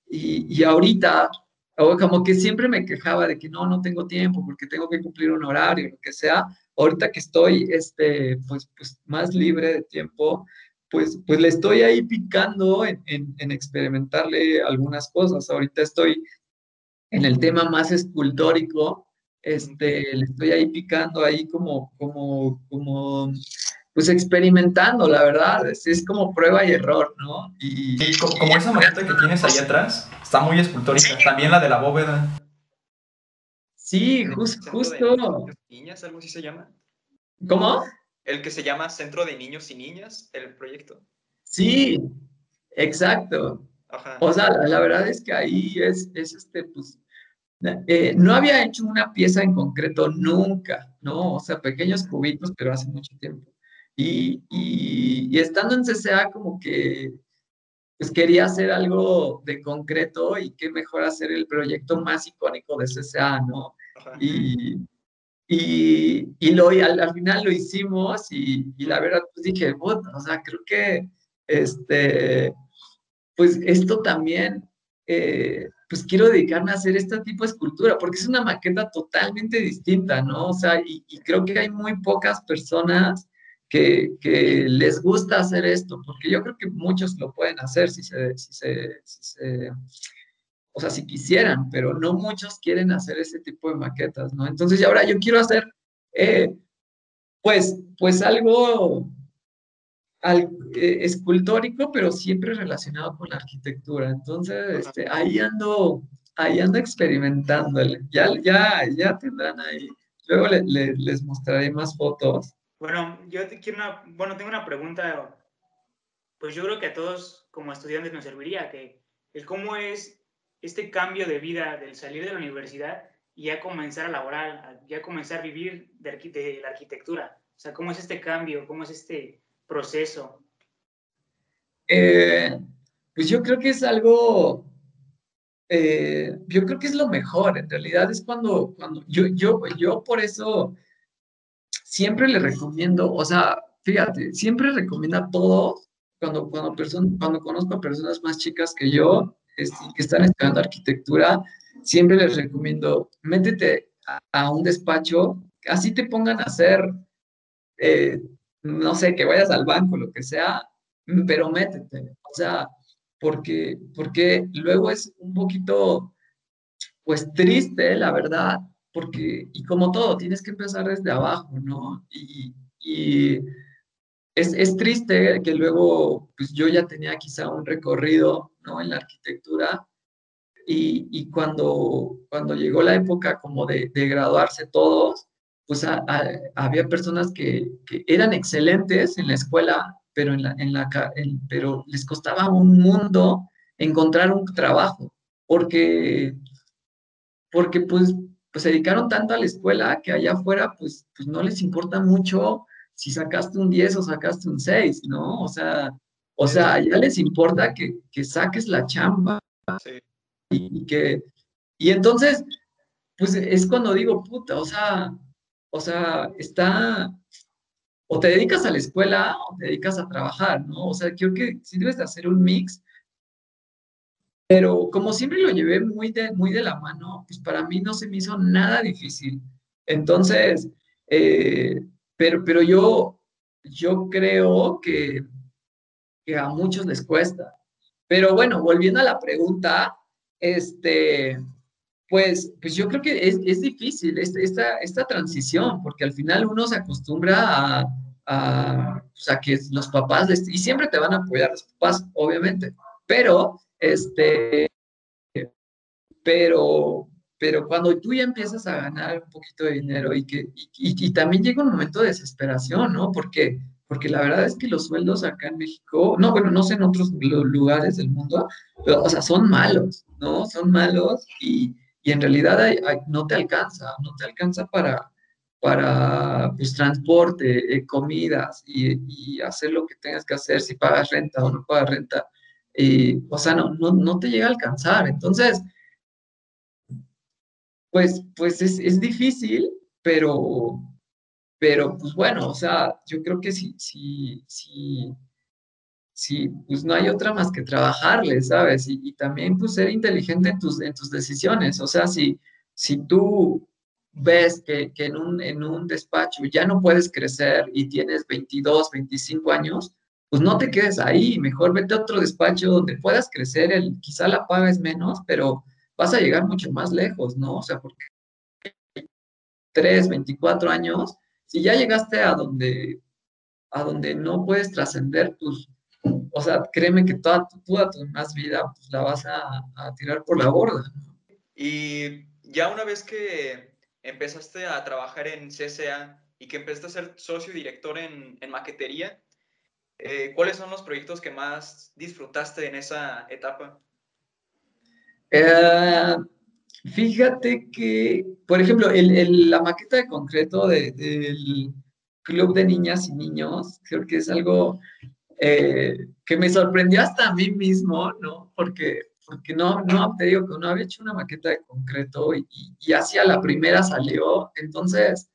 y, y ahorita, como que siempre me quejaba de que no, no tengo tiempo porque tengo que cumplir un horario, lo que sea. Ahorita que estoy, este, pues, pues más libre de tiempo, pues, pues le estoy ahí picando en, en, experimentarle algunas cosas. Ahorita estoy en el tema más escultórico, este, le estoy ahí picando ahí como, como, como, pues experimentando, la verdad, es, es como prueba y error, ¿no? Y, como, esa maqueta que tienes ahí atrás, está muy escultórica, también la de la bóveda. Sí, justo. Niñas, algo así se llama. ¿Cómo? el que se llama Centro de Niños y Niñas, el proyecto. Sí, exacto. O sea, la, verdad es que ahí es, es este, pues, eh, no había hecho una pieza en concreto nunca, ¿no? O sea, pequeños cubitos, pero hace mucho tiempo. Y, y, estando en CCA como que, pues quería hacer algo de concreto y qué mejor hacer el proyecto más icónico de CCA, ¿no? Y, y, y lo, al, al, final lo hicimos y, y la verdad, pues dije, bueno, o sea, creo que, este, pues esto también, eh, pues quiero dedicarme a hacer este tipo de escultura, porque es una maqueta totalmente distinta, ¿no? O sea, y, creo que hay muy pocas personas que, que, les gusta hacer esto, porque yo creo que muchos lo pueden hacer si se, si se, o sea, si quisieran, pero no muchos quieren hacer ese tipo de maquetas, ¿no? Entonces, ahora yo quiero hacer, eh, pues, pues algo al, eh, escultórico, pero siempre relacionado con la arquitectura. Entonces, este, ahí ando, ahí ando experimentándole. Ya, ya, ya tendrán ahí. Luego les mostraré más fotos. Bueno, yo te quiero una, bueno, tengo una pregunta, pues yo creo que a todos como estudiantes nos serviría, que el cómo es este cambio de vida del salir de la universidad y ya comenzar a laborar, ya comenzar a vivir de, la arquitectura? O sea, ¿cómo es este cambio? ¿Cómo es este proceso? Eh, pues yo creo que es algo, eh, yo creo que es lo mejor, en realidad es cuando, cuando yo, yo, yo por eso siempre le recomiendo, o sea, fíjate, siempre recomiendo a todos, cuando, cuando, cuando conozco a personas más chicas que yo, este, que están estudiando arquitectura, siempre les recomiendo, métete a, un despacho, así te pongan a hacer, eh, no sé, que vayas al banco, lo que sea, pero métete, o sea, porque, porque luego es un poquito, pues triste, la verdad, porque, y como todo, tienes que empezar desde abajo, ¿no? Y, y es, es, triste que luego, pues yo ya tenía quizá un recorrido, ¿no? En la arquitectura y, y cuando, cuando llegó la época como de, de graduarse todos, pues había personas que, que, eran excelentes en la escuela, pero, en la, en la, pero les costaba un mundo encontrar un trabajo, porque, porque pues, pues se dedicaron tanto a la escuela que allá afuera pues, pues no les importa mucho si sacaste un 10 o sacaste un 6, ¿no? O sea, o sea, ya les importa que, que saques la chamba. Sí. Y, que, y entonces, pues es cuando digo, puta, o sea, o sea, está, o te dedicas a la escuela o te dedicas a trabajar, ¿no? O sea, creo que sí debes de hacer un mix, pero como siempre lo llevé muy de, muy de la mano, pues para mí no se me hizo nada difícil. Entonces, eh, pero, pero yo, yo creo que, que a muchos les cuesta. Pero bueno, volviendo a la pregunta, este, pues, pues yo creo que es, es difícil esta, esta transición, porque al final uno se acostumbra a, a, pues, que los papás, y siempre te van a apoyar los papás, obviamente, pero, este, pero, pero cuando tú ya empiezas a ganar un poquito de dinero y que y, también llega un momento de desesperación, ¿no? Porque, porque la verdad es que los sueldos acá en México, no, bueno, no sé en otros lugares del mundo, pero, o sea, son malos, ¿no? Son malos y, y en realidad no te alcanza, no te alcanza para, para pues, transporte, eh, comidas y, hacer lo que tengas que hacer, si pagas renta o no pagas renta. Y, o sea, no, no, no te llega a alcanzar. Entonces, pues, pues es, es difícil, pero, pero pues bueno, o sea, yo creo que si, si, si, sí, pues no hay otra más que trabajarle, ¿sabes? Y, también pues ser inteligente en tus, en tus decisiones. O sea, si, si tú ves que, que en, un, en un despacho ya no puedes crecer y tienes 22, 25 años, pues no te quedes ahí, mejor vete a otro despacho donde puedas crecer, el, quizá la paga es menos, pero vas a llegar mucho más lejos, ¿no? O sea, porque 3, 24 años, si ya llegaste a donde, a donde no puedes trascender tus, o sea, créeme que toda, toda tu más vida pues, la vas a, a tirar por la borda. Y ya una vez que empezaste a trabajar en CSA y que empezaste a ser socio director en, en maquetería, eh, ¿cuáles son los proyectos que más disfrutaste en esa etapa? Eh, fíjate que, por ejemplo, el, la maqueta de concreto del Club de Niñas y Niños, creo que es algo eh, que me sorprendió hasta a mí mismo, ¿no? Porque, porque no, no, te digo que no había hecho una maqueta de concreto y, y hacia la primera salió, entonces,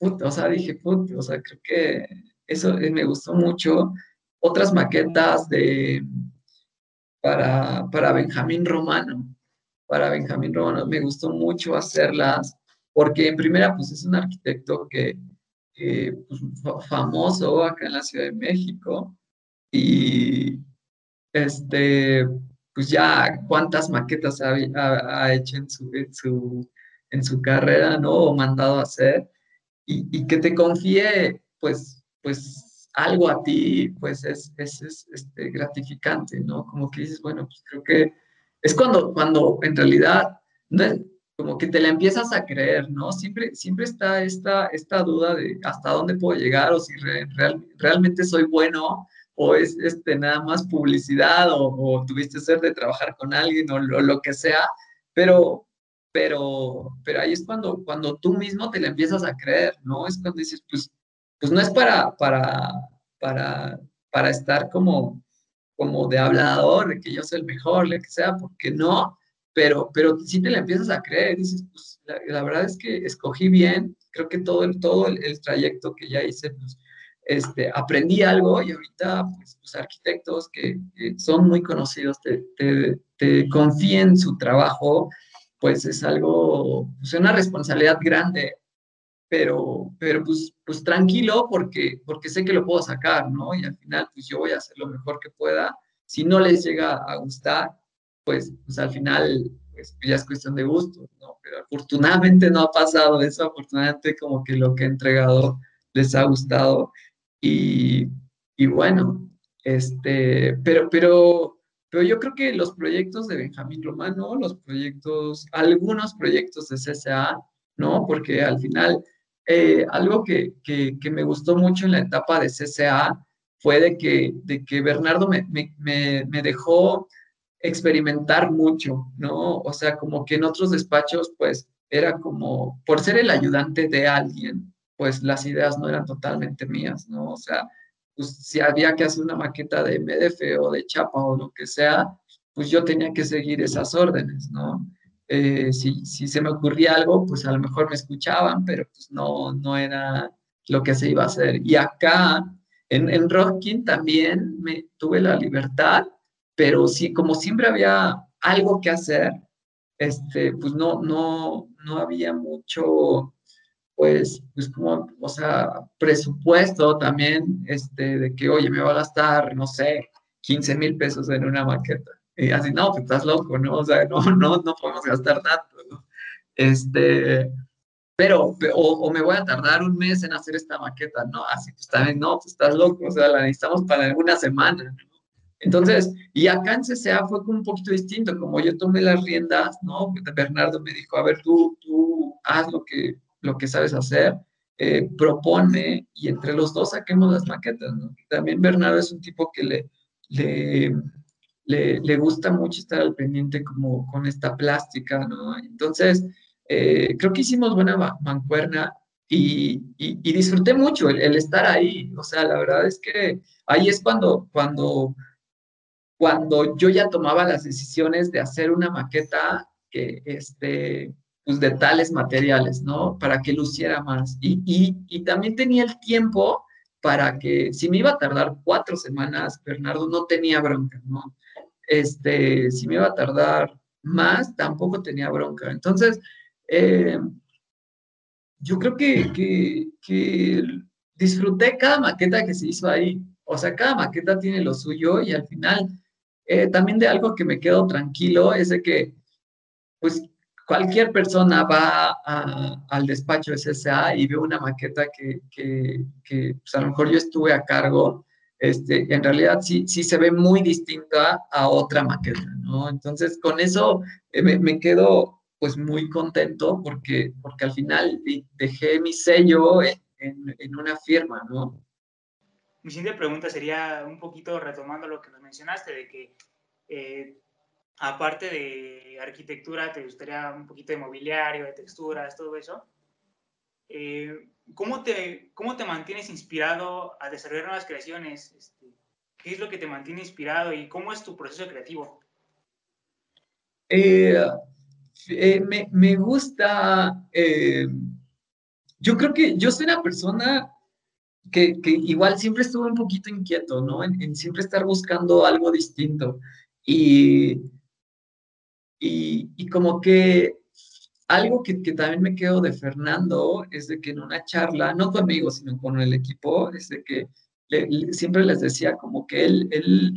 o sea, dije, puto, o sea, creo que eso eh, me gustó mucho. Otras maquetas de, para, para Benjamín Romano, para Benjamín Romano, me gustó mucho hacerlas, porque en primera, pues es un arquitecto que, pues, famoso acá en la Ciudad de México, y este, pues ya cuántas maquetas ha, ha, hecho en su, en su, en su carrera, ¿no? O mandado a hacer, y, y que te confíe, pues, pues algo a ti, pues es, es, es este, gratificante, ¿no? Como que dices, bueno, pues creo que es cuando, cuando en realidad, no es, como que te la empiezas a creer, ¿no? Siempre, siempre está esta, esta duda de hasta dónde puedo llegar o si real, realmente soy bueno o es este, nada más publicidad o, o tuviste ser de trabajar con alguien o lo, que sea, pero, pero, pero ahí es cuando, cuando tú mismo te la empiezas a creer, ¿no? Es cuando dices, pues, pues no es para, para, para, para estar como, como de hablador, de que yo soy el mejor, lo que sea, porque no, pero, pero sí te la empiezas a creer, dices, pues la, verdad es que escogí bien, creo que todo el, todo el, trayecto que ya hice, pues este, aprendí algo y ahorita, pues, los arquitectos que, son muy conocidos te, te, te confíen su trabajo, pues es algo, pues una responsabilidad grande pero, pero pues, pues tranquilo porque, porque sé que lo puedo sacar, ¿no? Y al final, pues yo voy a hacer lo mejor que pueda. Si no les llega a gustar, pues, pues al final, pues ya es cuestión de gusto, ¿no? Pero afortunadamente no ha pasado eso, afortunadamente como que lo que he entregado les ha gustado. Y, y bueno, este, pero, pero, pero yo creo que los proyectos de Benjamín Romano, los proyectos, algunos proyectos de CSA, ¿no? Porque al final eh, algo que, que, que, me gustó mucho en la etapa de CCA fue de que, de que Bernardo me, me, me, dejó experimentar mucho, ¿no? O sea, como que en otros despachos, pues era como, por ser el ayudante de alguien, pues las ideas no eran totalmente mías, ¿no? O sea, pues si había que hacer una maqueta de MDF o de chapa o lo que sea, pues yo tenía que seguir esas órdenes, ¿no? Eh, si, si, se me ocurría algo, pues a lo mejor me escuchaban, pero pues no, no era lo que se iba a hacer. Y acá, en, en Rocking también me tuve la libertad, pero sí, como siempre había algo que hacer, este, pues no, no, no había mucho, pues, pues como, o sea, presupuesto también, este, de que, oye, me va a gastar, no sé, 15 mil pesos en una maqueta. Y así, no, pues estás loco, ¿no? O sea, no, no, no podemos gastar tanto, ¿no? Este, pero, o, me voy a tardar un mes en hacer esta maqueta, ¿no? Así, pues también, no, pues estás loco, o sea, la necesitamos para una semana, ¿no? Entonces, y acá en CCA fue un poquito distinto, como yo tomé las riendas, ¿no? Bernardo me dijo, a ver, tú, tú haz lo que, lo que sabes hacer, eh, propone y entre los dos saquemos las maquetas, ¿no? También Bernardo es un tipo que le, le le, gusta mucho estar al pendiente como con esta plástica, ¿no? Entonces, eh, creo que hicimos buena mancuerna y, y, disfruté mucho el, estar ahí. O sea, la verdad es que ahí es cuando, cuando, cuando yo ya tomaba las decisiones de hacer una maqueta que, este, pues de tales materiales, ¿no? Para que luciera más. Y, y, y también tenía el tiempo para que si me iba a tardar cuatro semanas, Bernardo no tenía bronca, ¿no? Este, si me iba a tardar más, tampoco tenía bronca. Entonces, eh, yo creo que, que, que, disfruté cada maqueta que se hizo ahí. O sea, cada maqueta tiene lo suyo y al final, eh, también de algo que me quedo tranquilo es de que, pues, cualquier persona va al despacho de CSA y ve una maqueta que, que, que pues, a lo mejor yo estuve a cargo, este, en realidad sí, sí se ve muy distinta a otra maqueta, ¿no? Entonces, con eso eh, me, me, quedo pues muy contento porque, porque al final dejé mi sello en, en, en una firma, ¿no? Mi siguiente pregunta sería un poquito retomando lo que nos mencionaste, de que eh, aparte de arquitectura, te gustaría un poquito de mobiliario, de texturas, todo eso. Eh, ¿cómo, te, ¿Cómo te mantienes inspirado a desarrollar nuevas creaciones? Este, ¿Qué es lo que te mantiene inspirado y cómo es tu proceso creativo? Eh, eh, me, me, gusta, yo creo que yo soy una persona que, que, igual siempre estuve un poquito inquieto, ¿no? En, en siempre estar buscando algo distinto. Y y, como que algo que, que, también me quedo de Fernando es de que en una charla, no conmigo, sino con el equipo, es de que siempre les decía como que él, él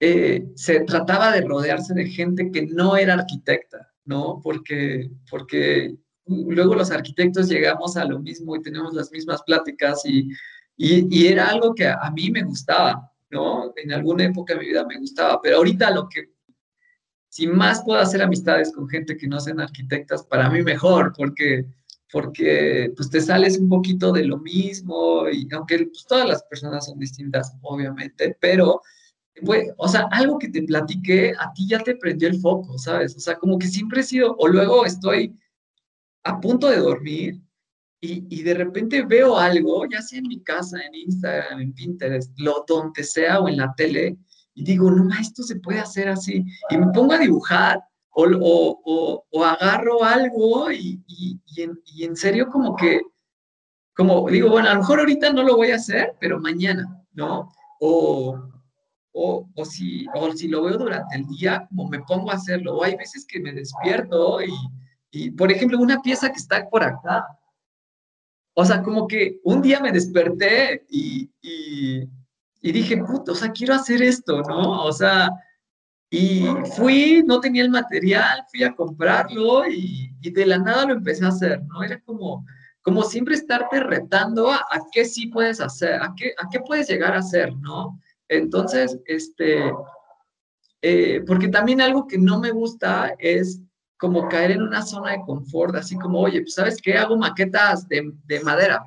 eh, se trataba de rodearse de gente que no era arquitecta, ¿no? Porque, porque luego los arquitectos llegamos a lo mismo y tenemos las mismas pláticas y, y, y era algo que a, a mí me gustaba, ¿no? En alguna época de mi vida me gustaba, pero ahorita lo que si más puedo hacer amistades con gente que no sean arquitectas, para mí mejor, porque, porque pues te sales un poquito de lo mismo, y aunque pues, todas las personas son distintas, obviamente, pero, pues, o sea, algo que te platiqué, a ti ya te prendió el foco, ¿sabes? O sea, como que siempre he sido, o luego estoy a punto de dormir y, y, de repente veo algo, ya sea en mi casa, en Instagram, en Pinterest, lo donde sea o en la tele, y digo, no, esto se puede hacer así. Y me pongo a dibujar o, o, o, o agarro algo y, y, y, en, y, en, serio como que, como digo, bueno, a lo mejor ahorita no lo voy a hacer, pero mañana, ¿no? O, o, si, o si lo veo durante el día, como me pongo a hacerlo. O hay veces que me despierto y, y, por ejemplo, una pieza que está por acá. O sea, como que un día me desperté y, y, y dije, puto, o sea, quiero hacer esto, ¿no? O sea, y fui, no tenía el material, fui a comprarlo y, y de la nada lo empecé a hacer, ¿no? Era como, como siempre estarte retando a, a qué sí puedes hacer, a qué, a qué puedes llegar a hacer, ¿no? Entonces, este, eh, porque también algo que no me gusta es como caer en una zona de confort, así como, oye, pues, ¿sabes qué? Hago maquetas de, de madera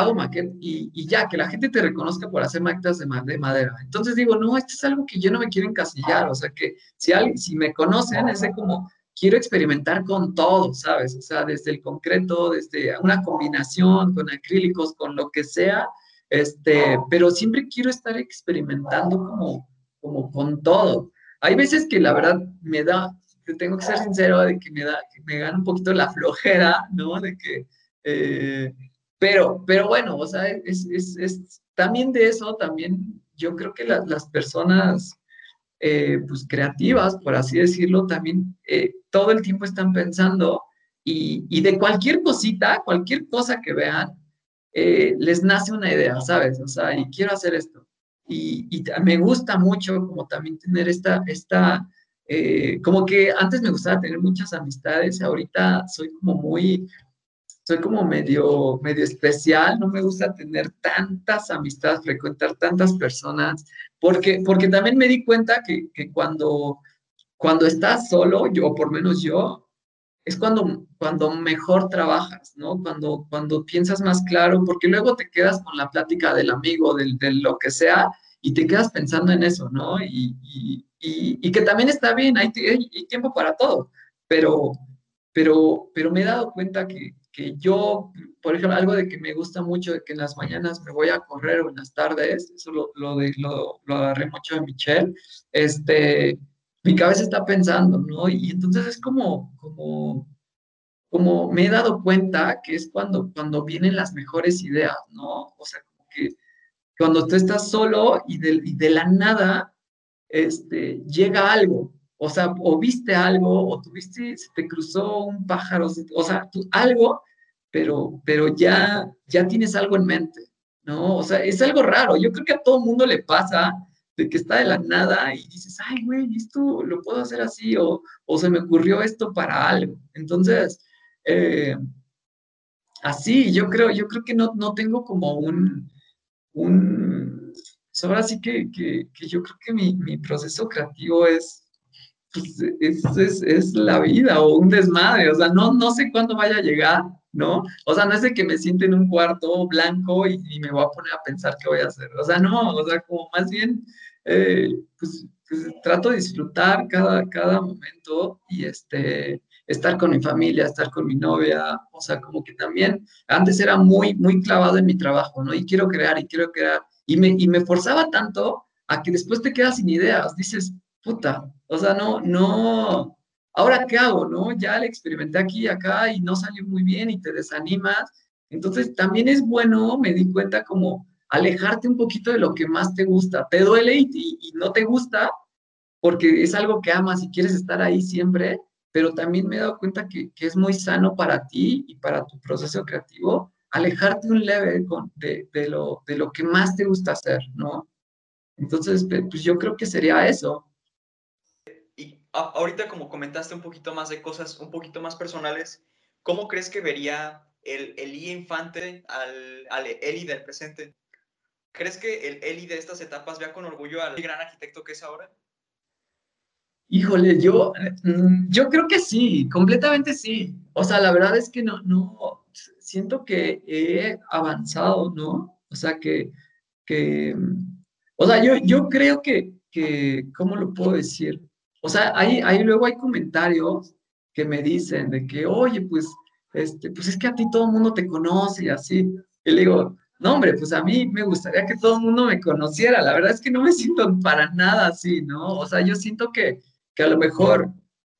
hago maqueta y, y, ya, que la gente te reconozca por hacer maquetas de, de, madera. Entonces digo, no, esto es algo que yo no me quiero encasillar, o sea, que si, alguien, si me conocen, es como, quiero experimentar con todo, ¿sabes? O sea, desde el concreto, desde una combinación con acrílicos, con lo que sea, este, pero siempre quiero estar experimentando como, como con todo. Hay veces que la verdad me da, tengo que ser sincero, de que me da, que me gana un poquito la flojera, ¿no? De que... Eh, pero, pero bueno, o sea, es, es, es también de eso, también yo creo que la, las personas eh, pues creativas, por así decirlo, también eh, todo el tiempo están pensando y, y, de cualquier cosita, cualquier cosa que vean, eh, les nace una idea, ¿sabes? O sea, y quiero hacer esto. Y, y me gusta mucho como también tener esta, esta como que antes me gustaba tener muchas amistades, ahorita soy como muy soy como medio, medio especial, no me gusta tener tantas amistades, frecuentar tantas personas, porque, porque también me di cuenta que, que cuando, cuando estás solo, yo, por menos yo, es cuando, cuando mejor trabajas, ¿no? Cuando, cuando piensas más claro, porque luego te quedas con la plática del amigo, del, de lo que sea, y te quedas pensando en eso, ¿no? Y, y, y, y que también está bien, hay, hay, tiempo para todo, pero, pero, pero me he dado cuenta que, que yo, por ejemplo, algo de que me gusta mucho, de que en las mañanas me voy a correr o en las tardes, eso lo, lo, lo, lo agarré mucho de Michelle, este, mi cabeza está pensando, ¿no? Y entonces es como, como, como me he dado cuenta que es cuando, cuando vienen las mejores ideas, ¿no? O sea, como que cuando tú estás solo y de, y de la nada este, llega algo, o sea, o viste algo, o tuviste, se te cruzó un pájaro, o sea, algo, pero, pero ya, ya tienes algo en mente, ¿no? O sea, es algo raro. Yo creo que a todo mundo le pasa de que está de la nada y dices, ay, güey, esto lo puedo hacer así, o, o se me ocurrió esto para algo. Entonces, eh, así, yo creo, yo creo que no, no tengo como un, un, pues ahora sí que, que, que yo creo que mi proceso creativo es, pues, es, es, es, la vida o un desmadre, o sea, no, no sé cuándo vaya a llegar, ¿no? O sea, no es de que me siente en un cuarto blanco y, y, me voy a poner a pensar qué voy a hacer, o sea, no, o sea, como más bien, eh, pues, pues, trato de disfrutar cada, cada momento y este, estar con mi familia, estar con mi novia, o sea, como que también antes era muy, muy clavado en mi trabajo, ¿no? Y quiero crear y quiero crear, y me, y me forzaba tanto a que después te quedas sin ideas, dices, puta, o sea, no, no, ahora qué hago, ¿no? Ya le experimenté aquí y acá y no salió muy bien y te desanimas. Entonces, también es bueno, me di cuenta como alejarte un poquito de lo que más te gusta. Te duele y, no te gusta porque es algo que amas y quieres estar ahí siempre, pero también me he dado cuenta que, que es muy sano para ti y para tu proceso creativo alejarte un leve de, de, lo, de lo que más te gusta hacer, ¿no? Entonces, pues yo creo que sería eso ahorita como comentaste un poquito más de cosas un poquito más personales, ¿cómo crees que vería el Eli infante al, al Eli del presente? ¿Crees que el Eli de estas etapas vea con orgullo al gran arquitecto que es ahora? Híjole, yo, mm, yo creo que sí, completamente sí. O sea, la verdad es que no, no, siento que he avanzado, ¿no? O sea, que, que o sea, yo, yo creo que, que, ¿cómo lo puedo decir? O sea, ahí, ahí luego hay comentarios que me dicen de que, oye, pues, este, pues es que a ti todo el mundo te conoce y así. Y le digo, no, hombre, pues a mí me gustaría que todo el mundo me conociera. La verdad es que no me siento para nada así, ¿no? O sea, yo siento que, que a lo mejor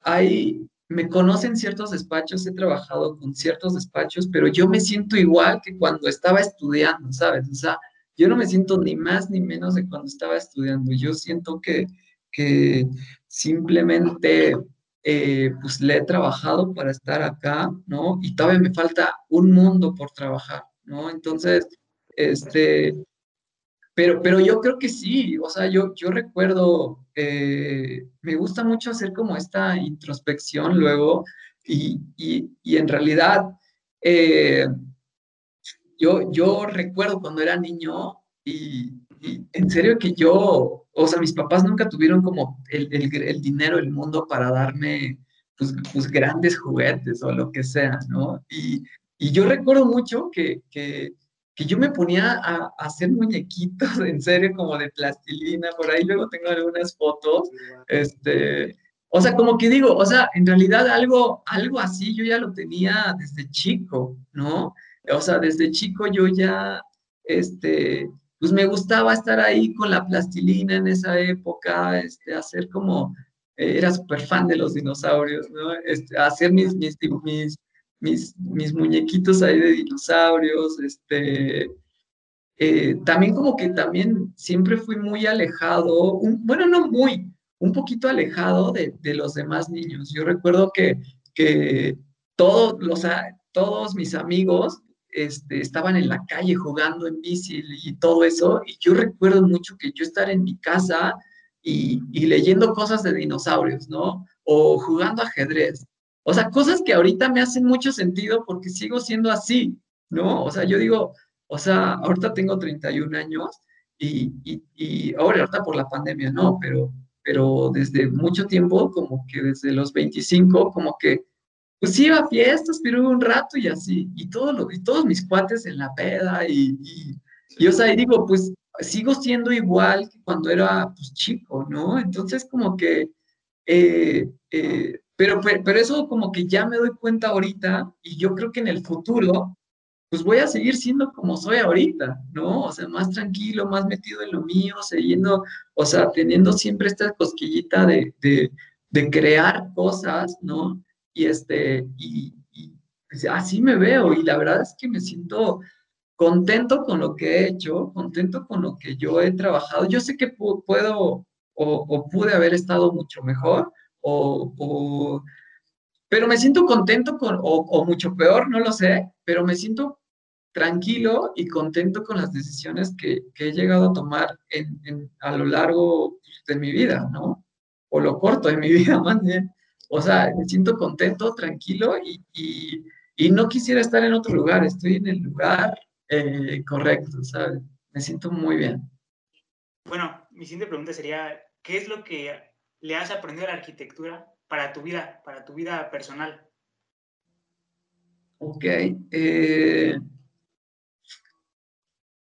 hay, me conocen ciertos despachos, he trabajado con ciertos despachos, pero yo me siento igual que cuando estaba estudiando, ¿sabes? O sea, yo no me siento ni más ni menos de cuando estaba estudiando. Yo siento que, que simplemente eh, pues le he trabajado para estar acá, ¿no? Y todavía me falta un mundo por trabajar, ¿no? Entonces, este, pero, pero yo creo que sí, o sea, yo, yo recuerdo, eh, me gusta mucho hacer como esta introspección luego y, y, y en realidad, eh, yo, yo recuerdo cuando era niño y, y en serio que yo, o sea, mis papás nunca tuvieron como el, el, el dinero del mundo para darme pues, pues, grandes juguetes o lo que sea, ¿no? Y, y yo recuerdo mucho que, que, que yo me ponía a, a, hacer muñequitos, en serio, como de plastilina, por ahí luego tengo algunas fotos, este, o sea, como que digo, o sea, en realidad algo, algo así yo ya lo tenía desde chico, ¿no? O sea, desde chico yo ya, este, pues me gustaba estar ahí con la plastilina en esa época, este, hacer como, eh, era súper fan de los dinosaurios, ¿no? Este, hacer mis, mis, mis, mis, muñequitos ahí de dinosaurios, este, eh, también como que también siempre fui muy alejado, bueno, no muy, un poquito alejado de, de, los demás niños. Yo recuerdo que, que todos, los, todos mis amigos este, estaban en la calle jugando en bici y todo eso, y yo recuerdo mucho que yo estar en mi casa y, leyendo cosas de dinosaurios, ¿no? O jugando ajedrez. O sea, cosas que ahorita me hacen mucho sentido porque sigo siendo así, ¿no? O sea, yo digo, o sea, ahorita tengo 31 años y, y, y ahora, ahorita por la pandemia, no, pero, pero desde mucho tiempo, como que desde los 25, como que pues iba a fiestas, pero un rato y así, y, todo lo, y todos mis cuates en la peda, y, y, y, o sea, y digo, pues sigo siendo igual que cuando era pues, chico, ¿no? Entonces, como que, eh, eh, pero, pero, pero eso como que ya me doy cuenta ahorita, y yo creo que en el futuro, pues voy a seguir siendo como soy ahorita, ¿no? O sea, más tranquilo, más metido en lo mío, siguiendo, o sea, teniendo siempre esta cosquillita de, de, de crear cosas, ¿no? Y, este, y, y, pues, así me veo y la verdad es que me siento contento con lo que he hecho, contento con lo que yo he trabajado. Yo sé que puedo o, pude haber estado mucho mejor, o, pero me siento contento con, o, mucho peor, no lo sé, pero me siento tranquilo y contento con las decisiones que, he llegado a tomar en, a lo largo de mi vida, ¿no? O lo corto de mi vida, más bien. O sea, me siento contento, tranquilo y, y, no quisiera estar en otro lugar, estoy en el lugar eh, correcto, ¿sabes? Me siento muy bien. Bueno, mi siguiente pregunta sería, ¿qué es lo que le has aprendido a la arquitectura para tu vida, para tu vida personal? Ok. Eh,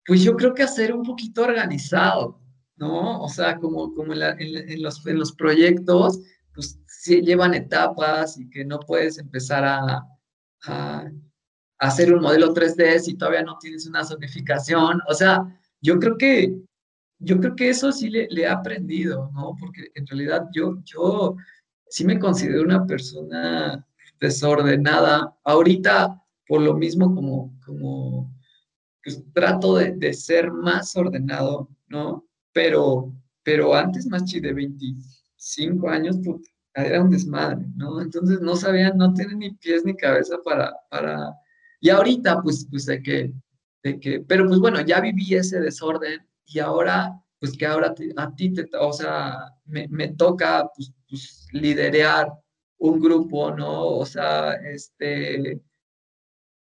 pues yo creo que hacer un poquito organizado, ¿no? O sea, como, como en, los, en los proyectos, sí llevan etapas y que no puedes empezar a, a, hacer un modelo 3D si todavía no tienes una zonificación. O sea, yo creo que yo creo que eso sí le, he aprendido, ¿no? Porque en realidad yo, yo sí me considero una persona desordenada. Ahorita, por lo mismo, como, como pues, trato de, ser más ordenado, ¿no? Pero, pero antes, más de 25 años, era un desmadre, ¿no? Entonces no sabía, no tiene ni pies ni cabeza para, para... Y ahorita, pues, pues de que, de que, pero pues bueno, ya viví ese desorden y ahora, pues que ahora a ti te, o sea, me, me toca pues, pues, liderear un grupo, ¿no? O sea, este,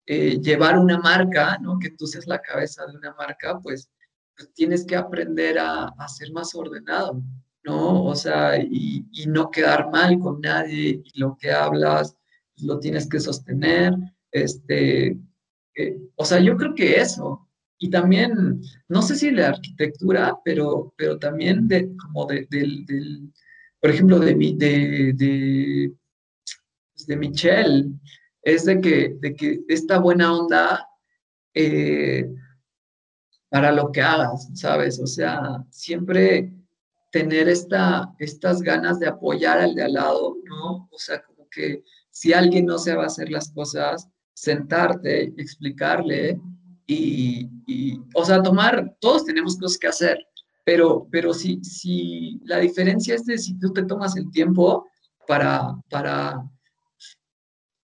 eh, llevar una marca, ¿no? Que tú seas la cabeza de una marca, pues, pues tienes que aprender a, a, ser más ordenado, ¿no? O sea, y, y, no quedar mal con nadie, y lo que hablas pues, lo tienes que sostener, este, eh, o sea, yo creo que eso, y también, no sé si la arquitectura, pero, pero también de, como de, del, por ejemplo, de, de, de, pues, de Michelle, es de que, de que esta buena onda eh, para lo que hagas, ¿sabes? O sea, siempre tener esta, estas ganas de apoyar al de al lado, ¿no? O sea, como que si alguien no se va a hacer las cosas, sentarte, explicarle y, o sea, tomar, todos tenemos cosas que hacer, pero, pero si, si la diferencia es de si tú te tomas el tiempo para, para,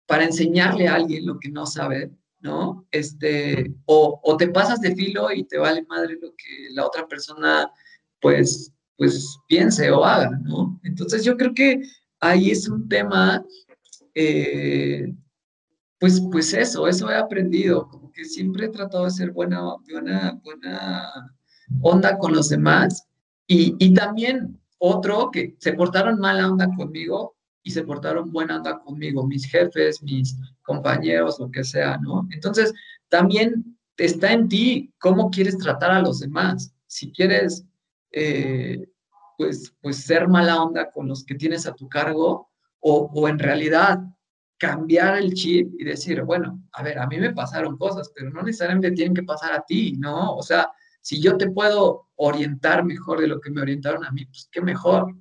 para enseñarle a alguien lo que no sabe, ¿no? Este, o, o, te pasas de filo y te vale madre lo que la otra persona, pues, pues piense o haga, ¿no? Entonces yo creo que ahí es un tema, eh, pues, pues eso, eso he aprendido, siempre he tratado de ser buena, buena, buena onda con los demás. Y, y también otro que se portaron mala onda conmigo y se portaron buena onda conmigo, mis jefes, mis compañeros, lo que sea, ¿no? Entonces, también está en ti cómo quieres tratar a los demás. Si quieres, eh, pues, pues ser mala onda con los que tienes a tu cargo o, o en realidad cambiar el chip y decir, bueno, a ver, a mí me pasaron cosas, pero no necesariamente tienen que pasar a ti, ¿no? O sea, si yo te puedo orientar mejor de lo que me orientaron a mí, pues qué mejor,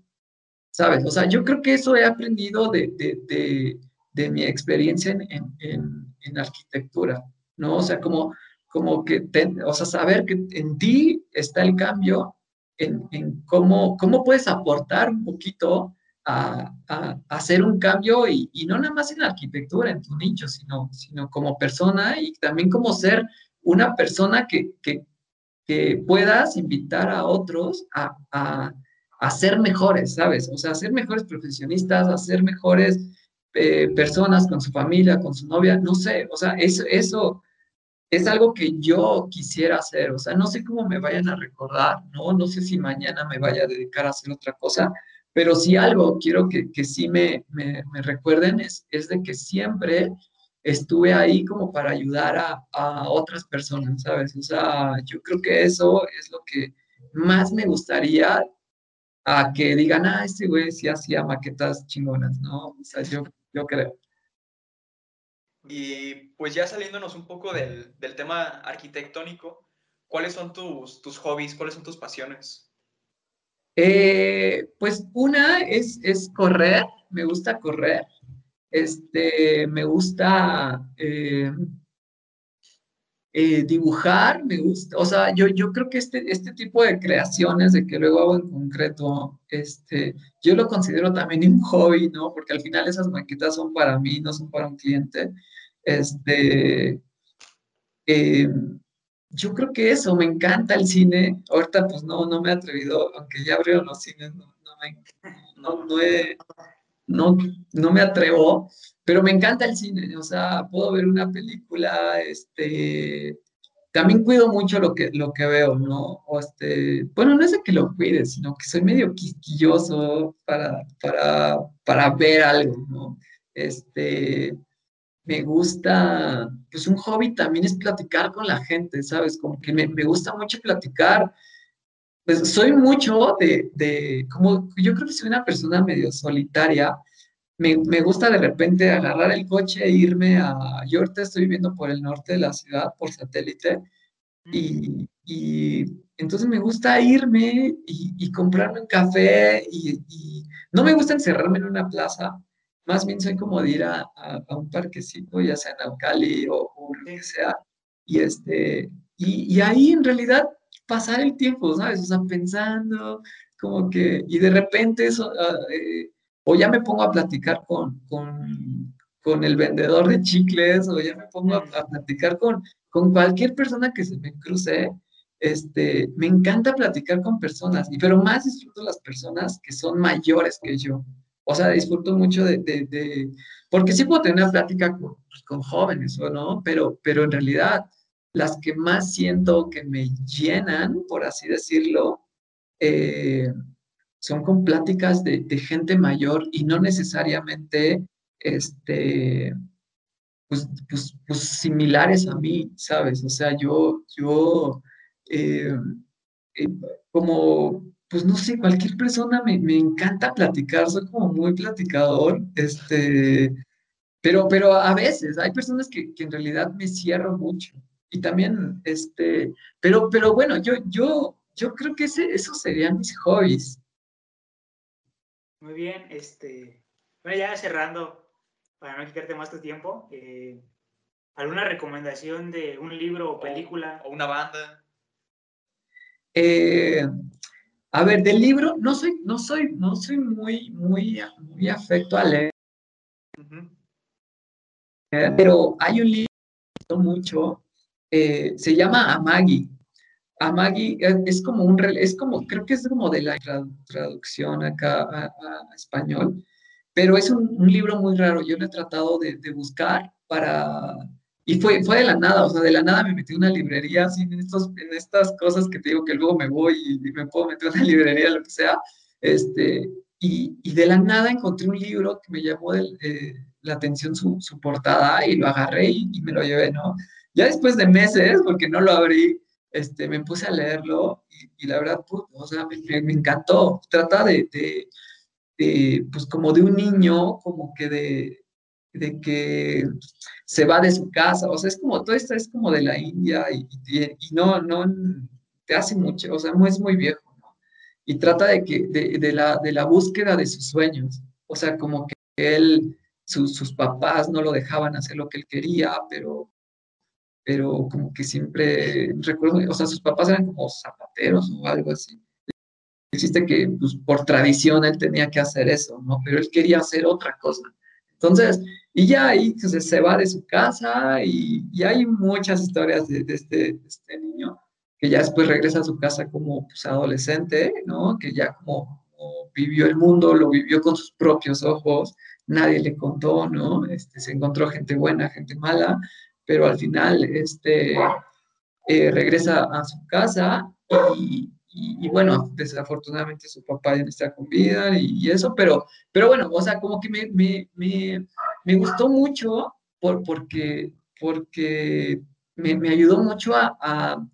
¿sabes? O sea, yo creo que eso he aprendido de, de, de, mi experiencia en, en, en, arquitectura, ¿no? O sea, como, como que, o sea, saber que en ti está el cambio, en, cómo, cómo puedes aportar un poquito a, hacer un cambio y, no nada más en la arquitectura, en tu nicho, sino, sino como persona y también como ser una persona que, que, puedas invitar a otros a, a, ser mejores, ¿sabes? O sea, a ser mejores profesionistas, a ser mejores eh, personas con su familia, con su novia, no sé, o sea, eso, eso es algo que yo quisiera hacer, o sea, no sé cómo me vayan a recordar, ¿no? No sé si mañana me vaya a dedicar a hacer otra cosa, pero si algo quiero que, que sí me, me, recuerden es, es, de que siempre estuve ahí como para ayudar a, a, otras personas, ¿sabes? O sea, yo creo que eso es lo que más me gustaría a que digan, ah, este güey sí hacía maquetas chingonas, ¿no? O sea, yo, yo creo. Y pues ya saliéndonos un poco del, del tema arquitectónico, ¿cuáles son tus, tus hobbies? ¿Cuáles son tus pasiones? Eh, pues una es, es correr, me gusta correr. Este, me gusta eh, eh, dibujar, me gusta, o sea, yo, yo creo que este, este tipo de creaciones de que luego hago en concreto, este, yo lo considero también un hobby, ¿no? Porque al final esas maquetas son para mí, no son para un cliente. Este, eh, yo creo que eso, me encanta el cine. Ahorita pues no, no me he atrevido, aunque ya abrieron los cines, no, no, me, no, no, me atrevo, pero me encanta el cine, o sea, puedo ver una película, este, también cuido mucho lo que, lo que veo, ¿no? Este, bueno, no es de que lo cuide, sino que soy medio quisquilloso para, para, para ver algo, ¿no? Este, me gusta, pues un hobby también es platicar con la gente, ¿sabes? Como que me, gusta mucho platicar. Pues soy mucho de, de, como yo creo que soy una persona medio solitaria, me, me, gusta de repente agarrar el coche e irme a, yo estoy viviendo por el norte de la ciudad, por satélite, y, y entonces me gusta irme y, y comprarme un café, y, no me gusta encerrarme en una plaza, más bien soy como de ir a, a, a un parquecito, ya sea en Alcali o, o, lo que sea, y, este, y, ahí en realidad pasar el tiempo, ¿sabes? O sea, pensando, como que, y de repente eso... Uh, eh, o ya me pongo a platicar con, con, con el vendedor de chicles, o ya me pongo a, a, platicar con, con cualquier persona que se me cruce. Este, me encanta platicar con personas, y, pero más disfruto las personas que son mayores que yo. O sea, disfruto mucho de, de, de porque sí puedo tener una plática con, pues, con jóvenes, ¿o no? Pero, pero en realidad, las que más siento que me llenan, por así decirlo, eh, son con pláticas de, de, gente mayor y no necesariamente este, pues, pues, pues, similares a mí, ¿sabes? O sea, yo, yo eh, eh, como, pues no sé, cualquier persona me, me, encanta platicar, soy como muy platicador, este, pero, pero a veces hay personas que, que en realidad me cierro mucho. Y también, este, pero, pero bueno, yo, yo, yo creo que ese, esos serían mis hobbies. Muy bien, este, bueno, ya cerrando, para no quitarte más tu tiempo, eh, ¿alguna recomendación de un libro o película? O, una banda. Eh, a ver, del libro, no soy, no soy, no soy muy, muy, muy afecto a leer. Uh -huh. eh, pero hay un libro que me mucho, eh, se llama Amagi a Maggie es como un, es como, creo que es como de la traducción acá a, a español, pero es un, un, libro muy raro. Yo lo he tratado de, de, buscar para, y fue, fue de la nada, o sea, de la nada me metí en una librería, así, en, estos, en estas cosas que te digo que luego me voy y, y me puedo meter en una librería, lo que sea, este, y, y de la nada encontré un libro que me llamó eh, la atención su, su, portada y lo agarré y, y me lo llevé, ¿no? Ya después de meses, porque no lo abrí, este, me puse a leerlo y, y la verdad, pues, o sea, me, me, encantó. Trata de, de, de, pues como de un niño, como que de, de que se va de su casa, o sea, es como, todo esto es como de la India y, no, no, te hace mucho, o sea, no es muy viejo. Y trata de, que, de, de, la, de la búsqueda de sus sueños, o sea, como que él, su, sus papás no lo dejaban hacer lo que él quería, pero pero como que siempre, recuerdo, o sea, sus papás eran como zapateros o algo así. Existe que pues, por tradición él tenía que hacer eso, ¿no? Pero él quería hacer otra cosa. Entonces, y ya ahí se, se va de su casa y, y hay muchas historias de, este, este, niño que ya después regresa a su casa como pues, adolescente, ¿no? Que ya como, como, vivió el mundo, lo vivió con sus propios ojos, nadie le contó, ¿no? Este, se encontró gente buena, gente mala, pero al final este, eh, regresa a su casa y, y, y, bueno, desafortunadamente su papá ya no está con vida y, y, eso, pero, pero bueno, o sea, como que me, me, me, me gustó mucho por, porque, porque me, me ayudó mucho a, a,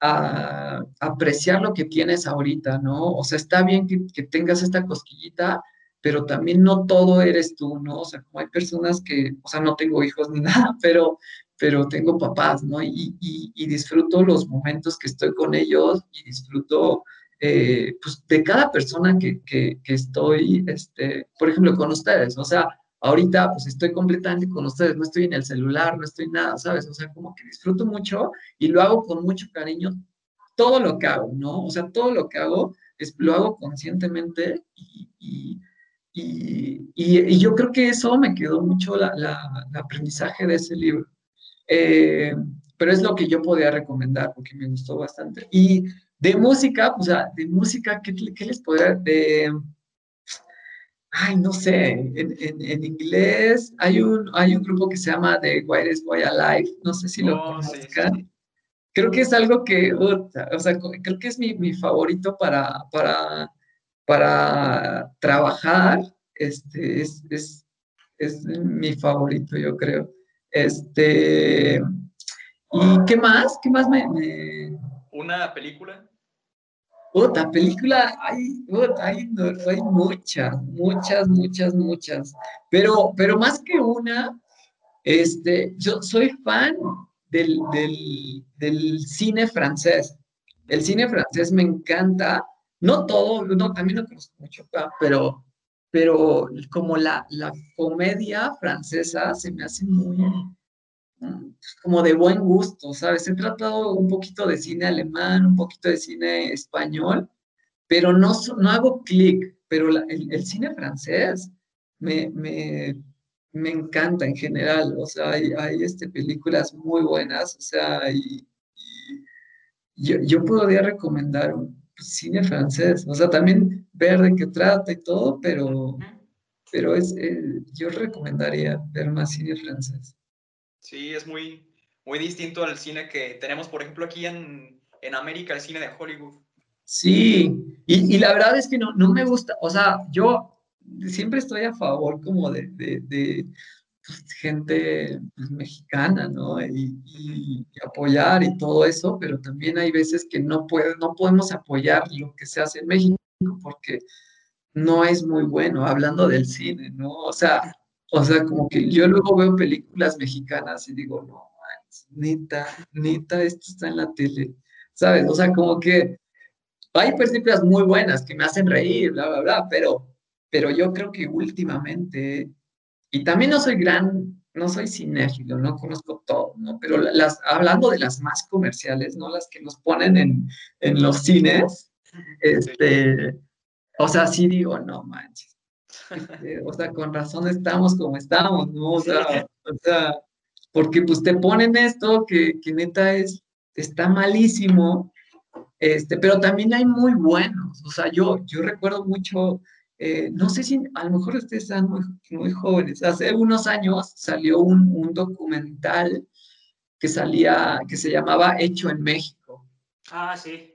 a, apreciar lo que tienes ahorita, ¿no? O sea, está bien que, que tengas esta cosquillita, pero también no todo eres tú, ¿no? O sea, como hay personas que, o sea, no tengo hijos ni nada, pero, pero tengo papás, ¿no? Y, disfruto los momentos que estoy con ellos y disfruto, eh, pues, de cada persona que, estoy, este, por ejemplo, con ustedes, o sea, ahorita pues estoy completamente con ustedes, no estoy en el celular, no estoy nada, ¿sabes? O sea, como que disfruto mucho y lo hago con mucho cariño, todo lo que hago, ¿no? O sea, todo lo que hago es, lo hago conscientemente y, y, yo creo que eso me quedó mucho el aprendizaje de ese libro. Eh, pero es lo que yo podía recomendar porque me gustó bastante. Y de música, o sea, de música, ¿qué, qué les podría...? De, ay, no sé, en, en, inglés hay un, hay un grupo que se llama The Whitest Boy Alive, no sé si lo oh, conozcan. Creo que es algo que, o sea, creo que es mi, mi favorito para, para, para trabajar, este, es, es, es mi favorito, yo creo. Este, ¿y qué más? ¿Qué más me... me... ¿Una película? Otra película, hay, hay, hay, muchas, muchas, muchas, muchas. Pero, pero más que una, este, yo soy fan del, del, del cine francés. El cine francés me encanta. No todo, no, también no conozco mucho, pero, pero como la, la comedia francesa se me hace muy, como de buen gusto, ¿sabes? He tratado un poquito de cine alemán, un poquito de cine español, pero no, no hago clic, pero el, cine francés me, me, me, encanta en general, o sea, hay, hay este, películas muy buenas, o sea, y, yo, yo, podría recomendar un cine francés, o sea, también ver de qué trata y todo, pero, pero es, eh, yo recomendaría ver más cine francés. Sí, es muy, muy distinto al cine que tenemos, por ejemplo, aquí en, en América, el cine de Hollywood. Sí, y, y, la verdad es que no, no me gusta, o sea, yo siempre estoy a favor como de, de, de pues, gente pues, mexicana, ¿no? Y, y, apoyar y todo eso, pero también hay veces que no, puede, no podemos apoyar lo que se hace en México porque no es muy bueno, hablando del cine, ¿no? O sea, o sea, como que yo luego veo películas mexicanas y digo, no, neta, neta, esto está en la tele, ¿sabes? O sea, como que hay películas muy buenas que me hacen reír, bla, bla, bla, pero, pero yo creo que últimamente, y también no soy gran, no soy cinéfilo, no conozco todo, ¿no? Pero las, hablando de las más comerciales, ¿no? Las que nos ponen en, en los cines, este, o sea, sí digo, no manches este, o sea, con razón estamos como estamos, ¿no? O sea, o sea porque pues te ponen esto que, que neta es, está malísimo, este, pero también hay muy buenos. O sea, yo, yo recuerdo mucho, eh, no sé si a lo mejor ustedes están muy, muy jóvenes, hace unos años salió un, un, documental que salía, que se llamaba Hecho en México. Ah, sí.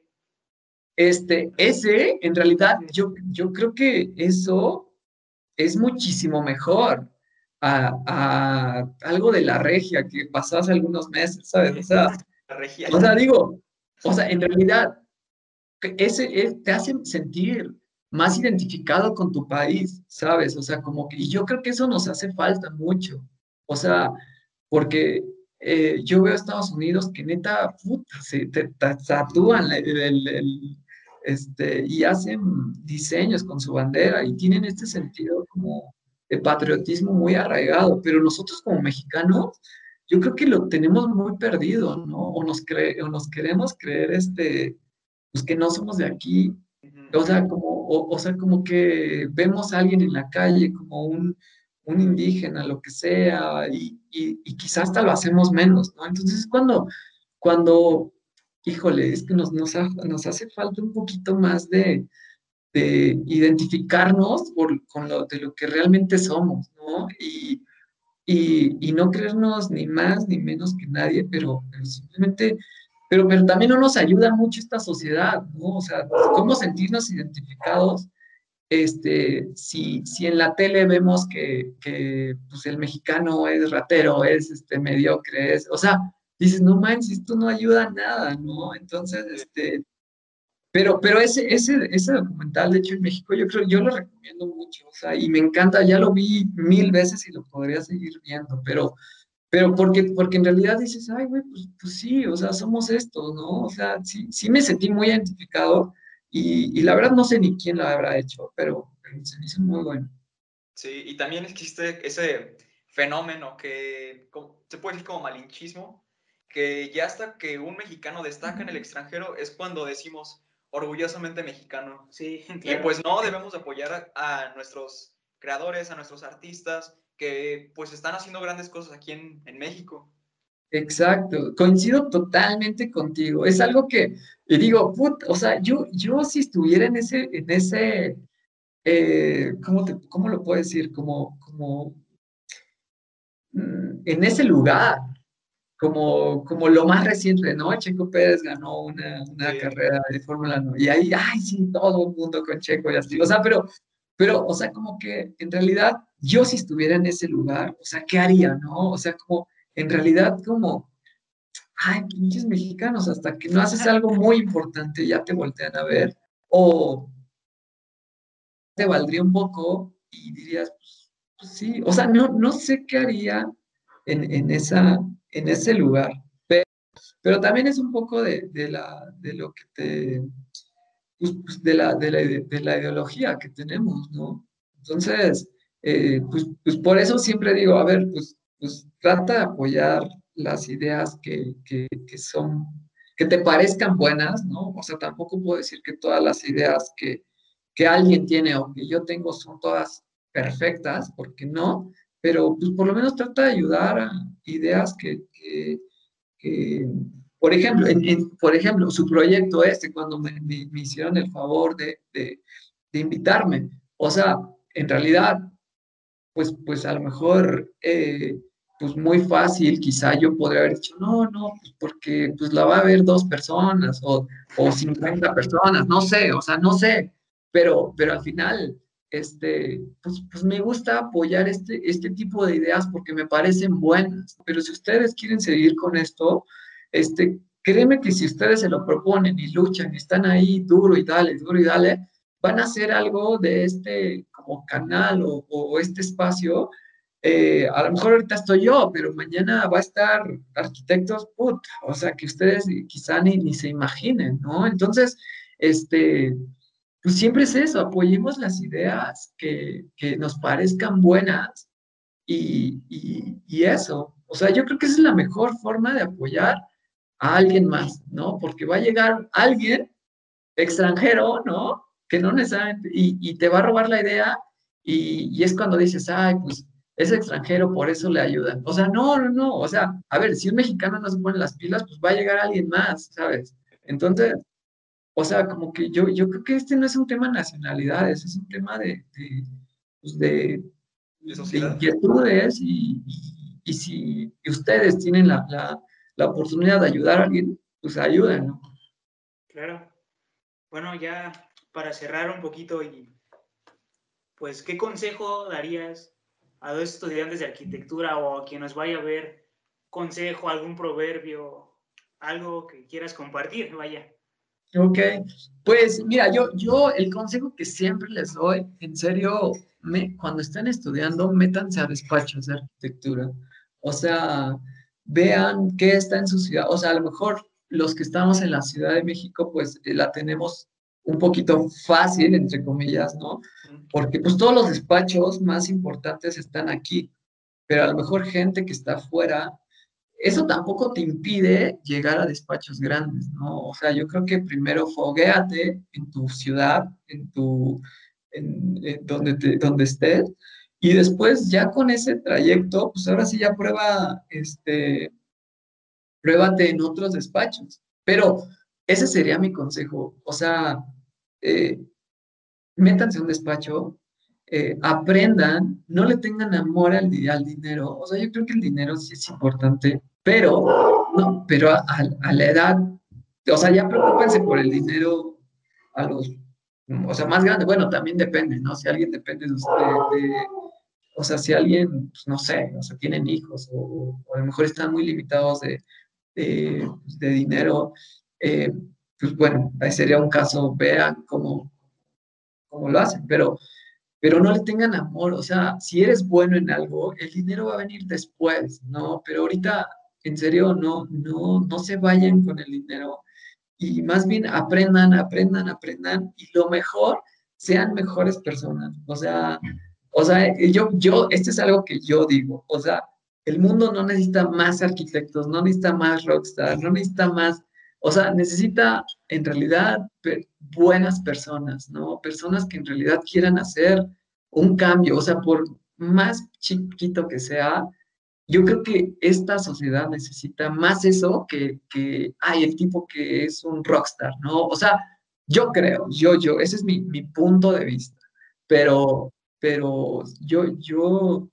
Este, ese, en realidad, yo, yo creo que eso es muchísimo mejor a, algo de la regia que pasó hace algunos meses, ¿sabes? O sea, o sea digo, o sea, en realidad, ese, te hace sentir más identificado con tu país, ¿sabes? O sea, como que, y yo creo que eso nos hace falta mucho, o sea, porque eh, yo veo a Estados Unidos que neta, puta, se te tatúan el, este, y hacen diseños con su bandera y tienen este sentido como de patriotismo muy arraigado, pero nosotros como mexicanos, yo creo que lo tenemos muy perdido, ¿no? O nos, cree, o nos queremos creer, este, pues que no somos de aquí, o sea, como, o, sea, como que vemos a alguien en la calle como un, un indígena, lo que sea, y, y, y, quizás hasta lo hacemos menos, ¿no? Entonces, cuando, cuando híjole, es que nos, nos, nos hace falta un poquito más de, de identificarnos por, con lo, de lo que realmente somos, ¿no? Y, y, y, no creernos ni más ni menos que nadie, pero, simplemente, pero, pero también no nos ayuda mucho esta sociedad, ¿no? O sea, cómo sentirnos identificados, este, si, si en la tele vemos que, que pues, el mexicano es ratero, es este, mediocre, es, o sea, dices, no manches, esto no ayuda a nada, ¿no? Entonces, este, pero, pero ese, ese, ese documental, de hecho, en México, yo creo, yo lo recomiendo mucho, o sea, y me encanta, ya lo vi mil veces y lo podría seguir viendo, pero, pero porque, porque en realidad dices, ay, güey, pues, pues sí, o sea, somos estos, ¿no? O sea, sí, sí me sentí muy identificado y, y la verdad no sé ni quién lo habrá hecho, pero, pero se me hizo muy bueno. Sí, y también existe ese fenómeno que como- se puede decir como malinchismo, que ya hasta que un mexicano destaca en el extranjero es cuando decimos orgullosamente mexicano. Sí, Y claro. pues no, debemos apoyar a, a nuestros creadores, a nuestros artistas, que pues están haciendo grandes cosas aquí en, en México. Exacto, coincido totalmente contigo. Es algo que y digo, put, o sea, yo, yo si estuviera en ese, en ese, eh, ¿cómo te, cómo lo puedo decir? Como, como, mm, en ese lugar, como, como lo más reciente, ¿no? Checo Pérez ganó una, una Sí. carrera de Fórmula 1 y ahí, ay, sí, todo el mundo con Checo y así. O sea, pero, pero, o sea, como que en realidad yo si estuviera en ese lugar, o sea, ¿qué haría, no? O sea, como, en realidad, como, ay, pinches mexicanos, hasta que no haces algo muy importante ya te voltean a ver, o te valdría un poco y dirías, pues, pues sí, o sea, no, no sé qué haría en, en, esa, en ese lugar, pero, pero también es un poco de, de, la, de lo que te, pues, pues, de, la, de, la, de la ideología que tenemos, ¿no? Entonces, eh, pues, pues por eso siempre digo, a ver, pues, pues trata de apoyar las ideas que, que, que, son, que te parezcan buenas, ¿no? O sea, tampoco puedo decir que todas las ideas que, que alguien tiene o que yo tengo son todas perfectas, porque no, pero pues por lo menos trata de ayudar a ideas que, que, que por ejemplo, en, en, por ejemplo, su proyecto este, cuando me, me, me hicieron el favor de, de, de, invitarme, o sea, en realidad, pues, pues a lo mejor eh, pues muy fácil, quizá yo podría haber dicho, no, no, pues porque pues la va a ver dos personas o, o 50 personas, no sé, o sea, no sé, pero, pero al final, este, pues, pues me gusta apoyar este, este tipo de ideas porque me parecen buenas, pero si ustedes quieren seguir con esto, este, créeme que si ustedes se lo proponen y luchan y están ahí duro y dale, duro y dale, van a hacer algo de este como canal o, este espacio eh, a lo mejor ahorita estoy yo, pero mañana va a estar arquitectos, put, o sea, que ustedes quizá ni, ni se imaginen, ¿no? Entonces, este, pues siempre es eso, apoyemos las ideas que, que nos parezcan buenas y, y, y, eso. O sea, yo creo que esa es la mejor forma de apoyar a alguien más, ¿no? Porque va a llegar alguien extranjero, ¿no? Que no necesariamente, y, y te va a robar la idea y, y es cuando dices, ay, pues es extranjero, por eso le ayudan. O sea, no, no, no, o sea, a ver, si un mexicano no se pone las pilas, pues va a llegar alguien más, ¿sabes? Entonces, o sea, como que yo, yo creo que este no es un tema de nacionalidades, es un tema de, de, pues de, de, de inquietudes y, y, y, si ustedes tienen la, la, la, oportunidad de ayudar a alguien, pues ayuden, ¿no? Claro. Bueno, ya para cerrar un poquito y pues, ¿qué consejo darías a dos estudiantes de arquitectura o a quien nos vaya a ver, consejo, algún proverbio, algo que quieras compartir, vaya. Ok, pues mira, yo, yo el consejo que siempre les doy, en serio, me, cuando estén estudiando, métanse a despachos de arquitectura. O sea, vean qué está en su ciudad. O sea, a lo mejor los que estamos en la Ciudad de México, pues la tenemos un poquito fácil, entre comillas, ¿no? Porque pues todos los despachos más importantes están aquí, pero a lo mejor gente que está afuera, eso tampoco te impide llegar a despachos grandes, ¿no? O sea, yo creo que primero foguéate en tu ciudad, en tu, en, en donde, te, donde estés, y después ya con ese trayecto, pues ahora sí ya prueba, este, pruébate en otros despachos, pero ese sería mi consejo, o sea, eh, métanse a un despacho, eh, aprendan, no le tengan amor al, al, dinero. O sea, yo creo que el dinero sí es importante, pero, no, pero a, a, a, la edad, o sea, ya preocúpense por el dinero a los, o sea, más grande. Bueno, también depende, ¿no? Si alguien depende de usted, de, o sea, si alguien, pues, no sé, o sea, tienen hijos o, o a lo mejor están muy limitados de, de, de dinero, eh, pues bueno, ahí sería un caso, vean cómo, cómo lo hacen, pero, pero no le tengan amor, o sea, si eres bueno en algo, el dinero va a venir después, ¿no? Pero ahorita, en serio, no, no, no se vayan con el dinero y más bien aprendan, aprendan, aprendan y lo mejor, sean mejores personas, o sea, O sea, yo, yo, este es algo que yo digo, o sea, el mundo no necesita más arquitectos, no necesita más rockstar, no necesita más, o sea, necesita en realidad buenas personas, ¿no? Personas que en realidad quieran hacer un cambio, o sea, por más chiquito que sea, yo creo que esta sociedad necesita más eso que, que ay, el tipo que es un rockstar, ¿no? O sea, yo creo, yo, yo, ese es mi, mi punto de vista, pero, pero yo, yo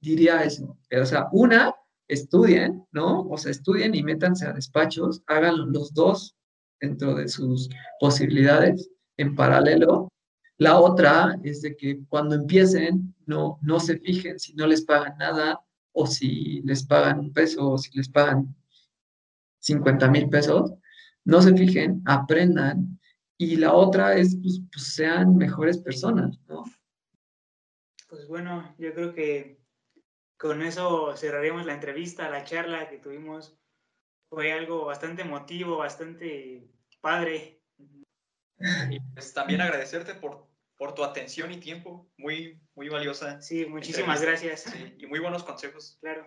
diría eso, o sea, una, estudien, ¿no? O sea, estudien y métanse a despachos, hagan los dos dentro de sus posibilidades en paralelo. La otra es de que cuando empiecen, no, no se fijen si no les pagan nada, o si les pagan un peso o si les pagan 50 mil pesos, no se fijen, aprendan. Y la otra es, pues, pues, sean mejores personas, ¿no? Pues bueno, yo creo que con eso cerraríamos la entrevista, la charla que tuvimos. Fue algo bastante emotivo, bastante padre. Y pues también agradecerte por por tu atención y tiempo, muy, muy valiosa. Sí, muchísimas gracias. Sí, y muy buenos consejos. Claro.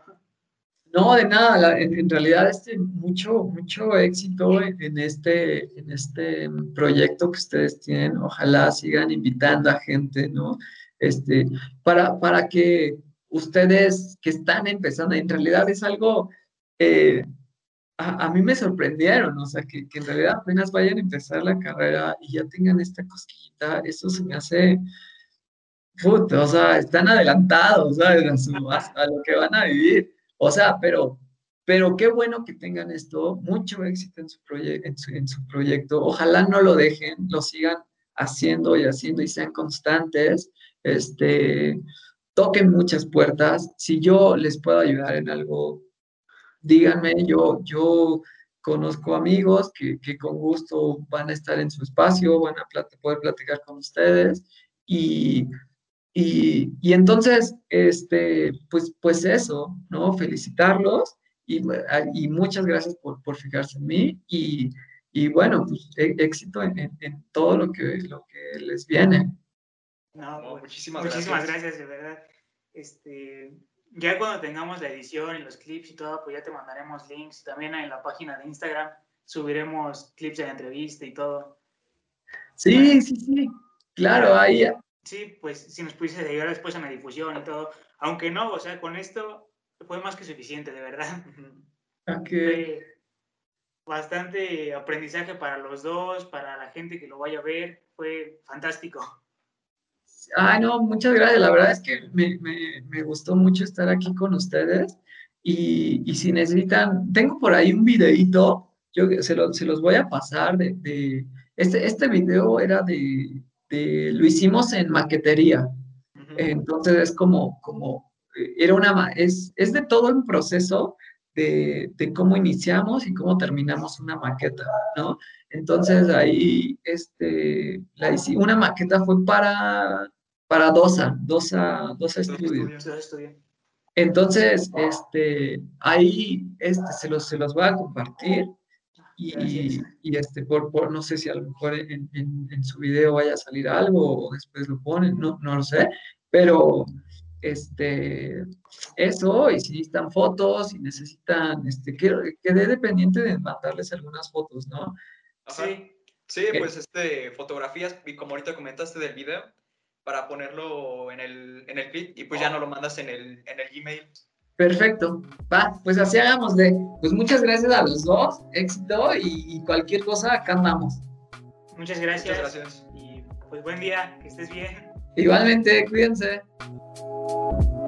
No, de nada, en, realidad este, mucho, mucho éxito en, este, en este proyecto que ustedes tienen. Ojalá sigan invitando a gente, ¿no? Este, para, para que ustedes que están empezando, en realidad es algo eh, a, mí me sorprendieron, o sea, que, en realidad apenas vayan a empezar la carrera y ya tengan esta cosquillita, eso se me hace, puta, o sea, están adelantados, ¿sabes? A, lo que van a vivir. O sea, pero, pero qué bueno que tengan esto, mucho éxito en su, en, en su proyecto, ojalá no lo dejen, lo sigan haciendo y haciendo y sean constantes, este, toquen muchas puertas, si yo les puedo ayudar en algo, díganme, yo, yo conozco amigos que, con gusto van a estar en su espacio, van a poder platicar con ustedes y, y, entonces, este, pues, pues eso, ¿no? Felicitarlos y, y muchas gracias por, por, fijarse en mí y, y bueno, pues e, éxito en, en, todo lo que, lo que les viene. No, pues, muchísimas, muchísimas gracias. de verdad. Este, ya cuando tengamos la edición y los clips y todo, pues ya te mandaremos links. También en la página de Instagram subiremos clips de la entrevista y todo. Sí, sí, sí. Claro, ahí. Sí, pues si nos pudieses ayudar después en la difusión y todo. Aunque no, o sea, con esto fue más que suficiente, de verdad. Okay. bastante aprendizaje para los dos, para la gente que lo vaya a ver. Fue fantástico. Ah, no, muchas gracias. La verdad es que me, me, me gustó mucho estar aquí con ustedes. Y, y, si necesitan, tengo por ahí un videito, yo se, lo, se los voy a pasar de, de, este, este video era de, de, lo hicimos en maquetería. Entonces es como, como, era una, es, es de todo un proceso de, de, cómo iniciamos y cómo terminamos una maqueta, ¿no? Entonces ahí, este, la, una maqueta fue para para DOSA, DOSA, DOSA Studio. Entonces, este, ahí este, se, los, se los voy a compartir y, y este, por, por, no sé si a lo mejor en, en, su video vaya a salir algo o después lo ponen, no, no lo sé, pero este, eso, y si necesitan fotos, si necesitan, este, que, quedé dependiente de mandarles algunas fotos, ¿no? Sí, sí, pues este, fotografías, y como ahorita comentaste del video, para ponerlo en el, en el feed y pues ya no lo mandas en el, en el Gmail. Perfecto, va, pues así hagámosle. Pues muchas gracias a los dos, éxito y, cualquier cosa, acá andamos. Muchas gracias. Muchas gracias. Y pues buen día, que estés bien. Igualmente, cuídense. you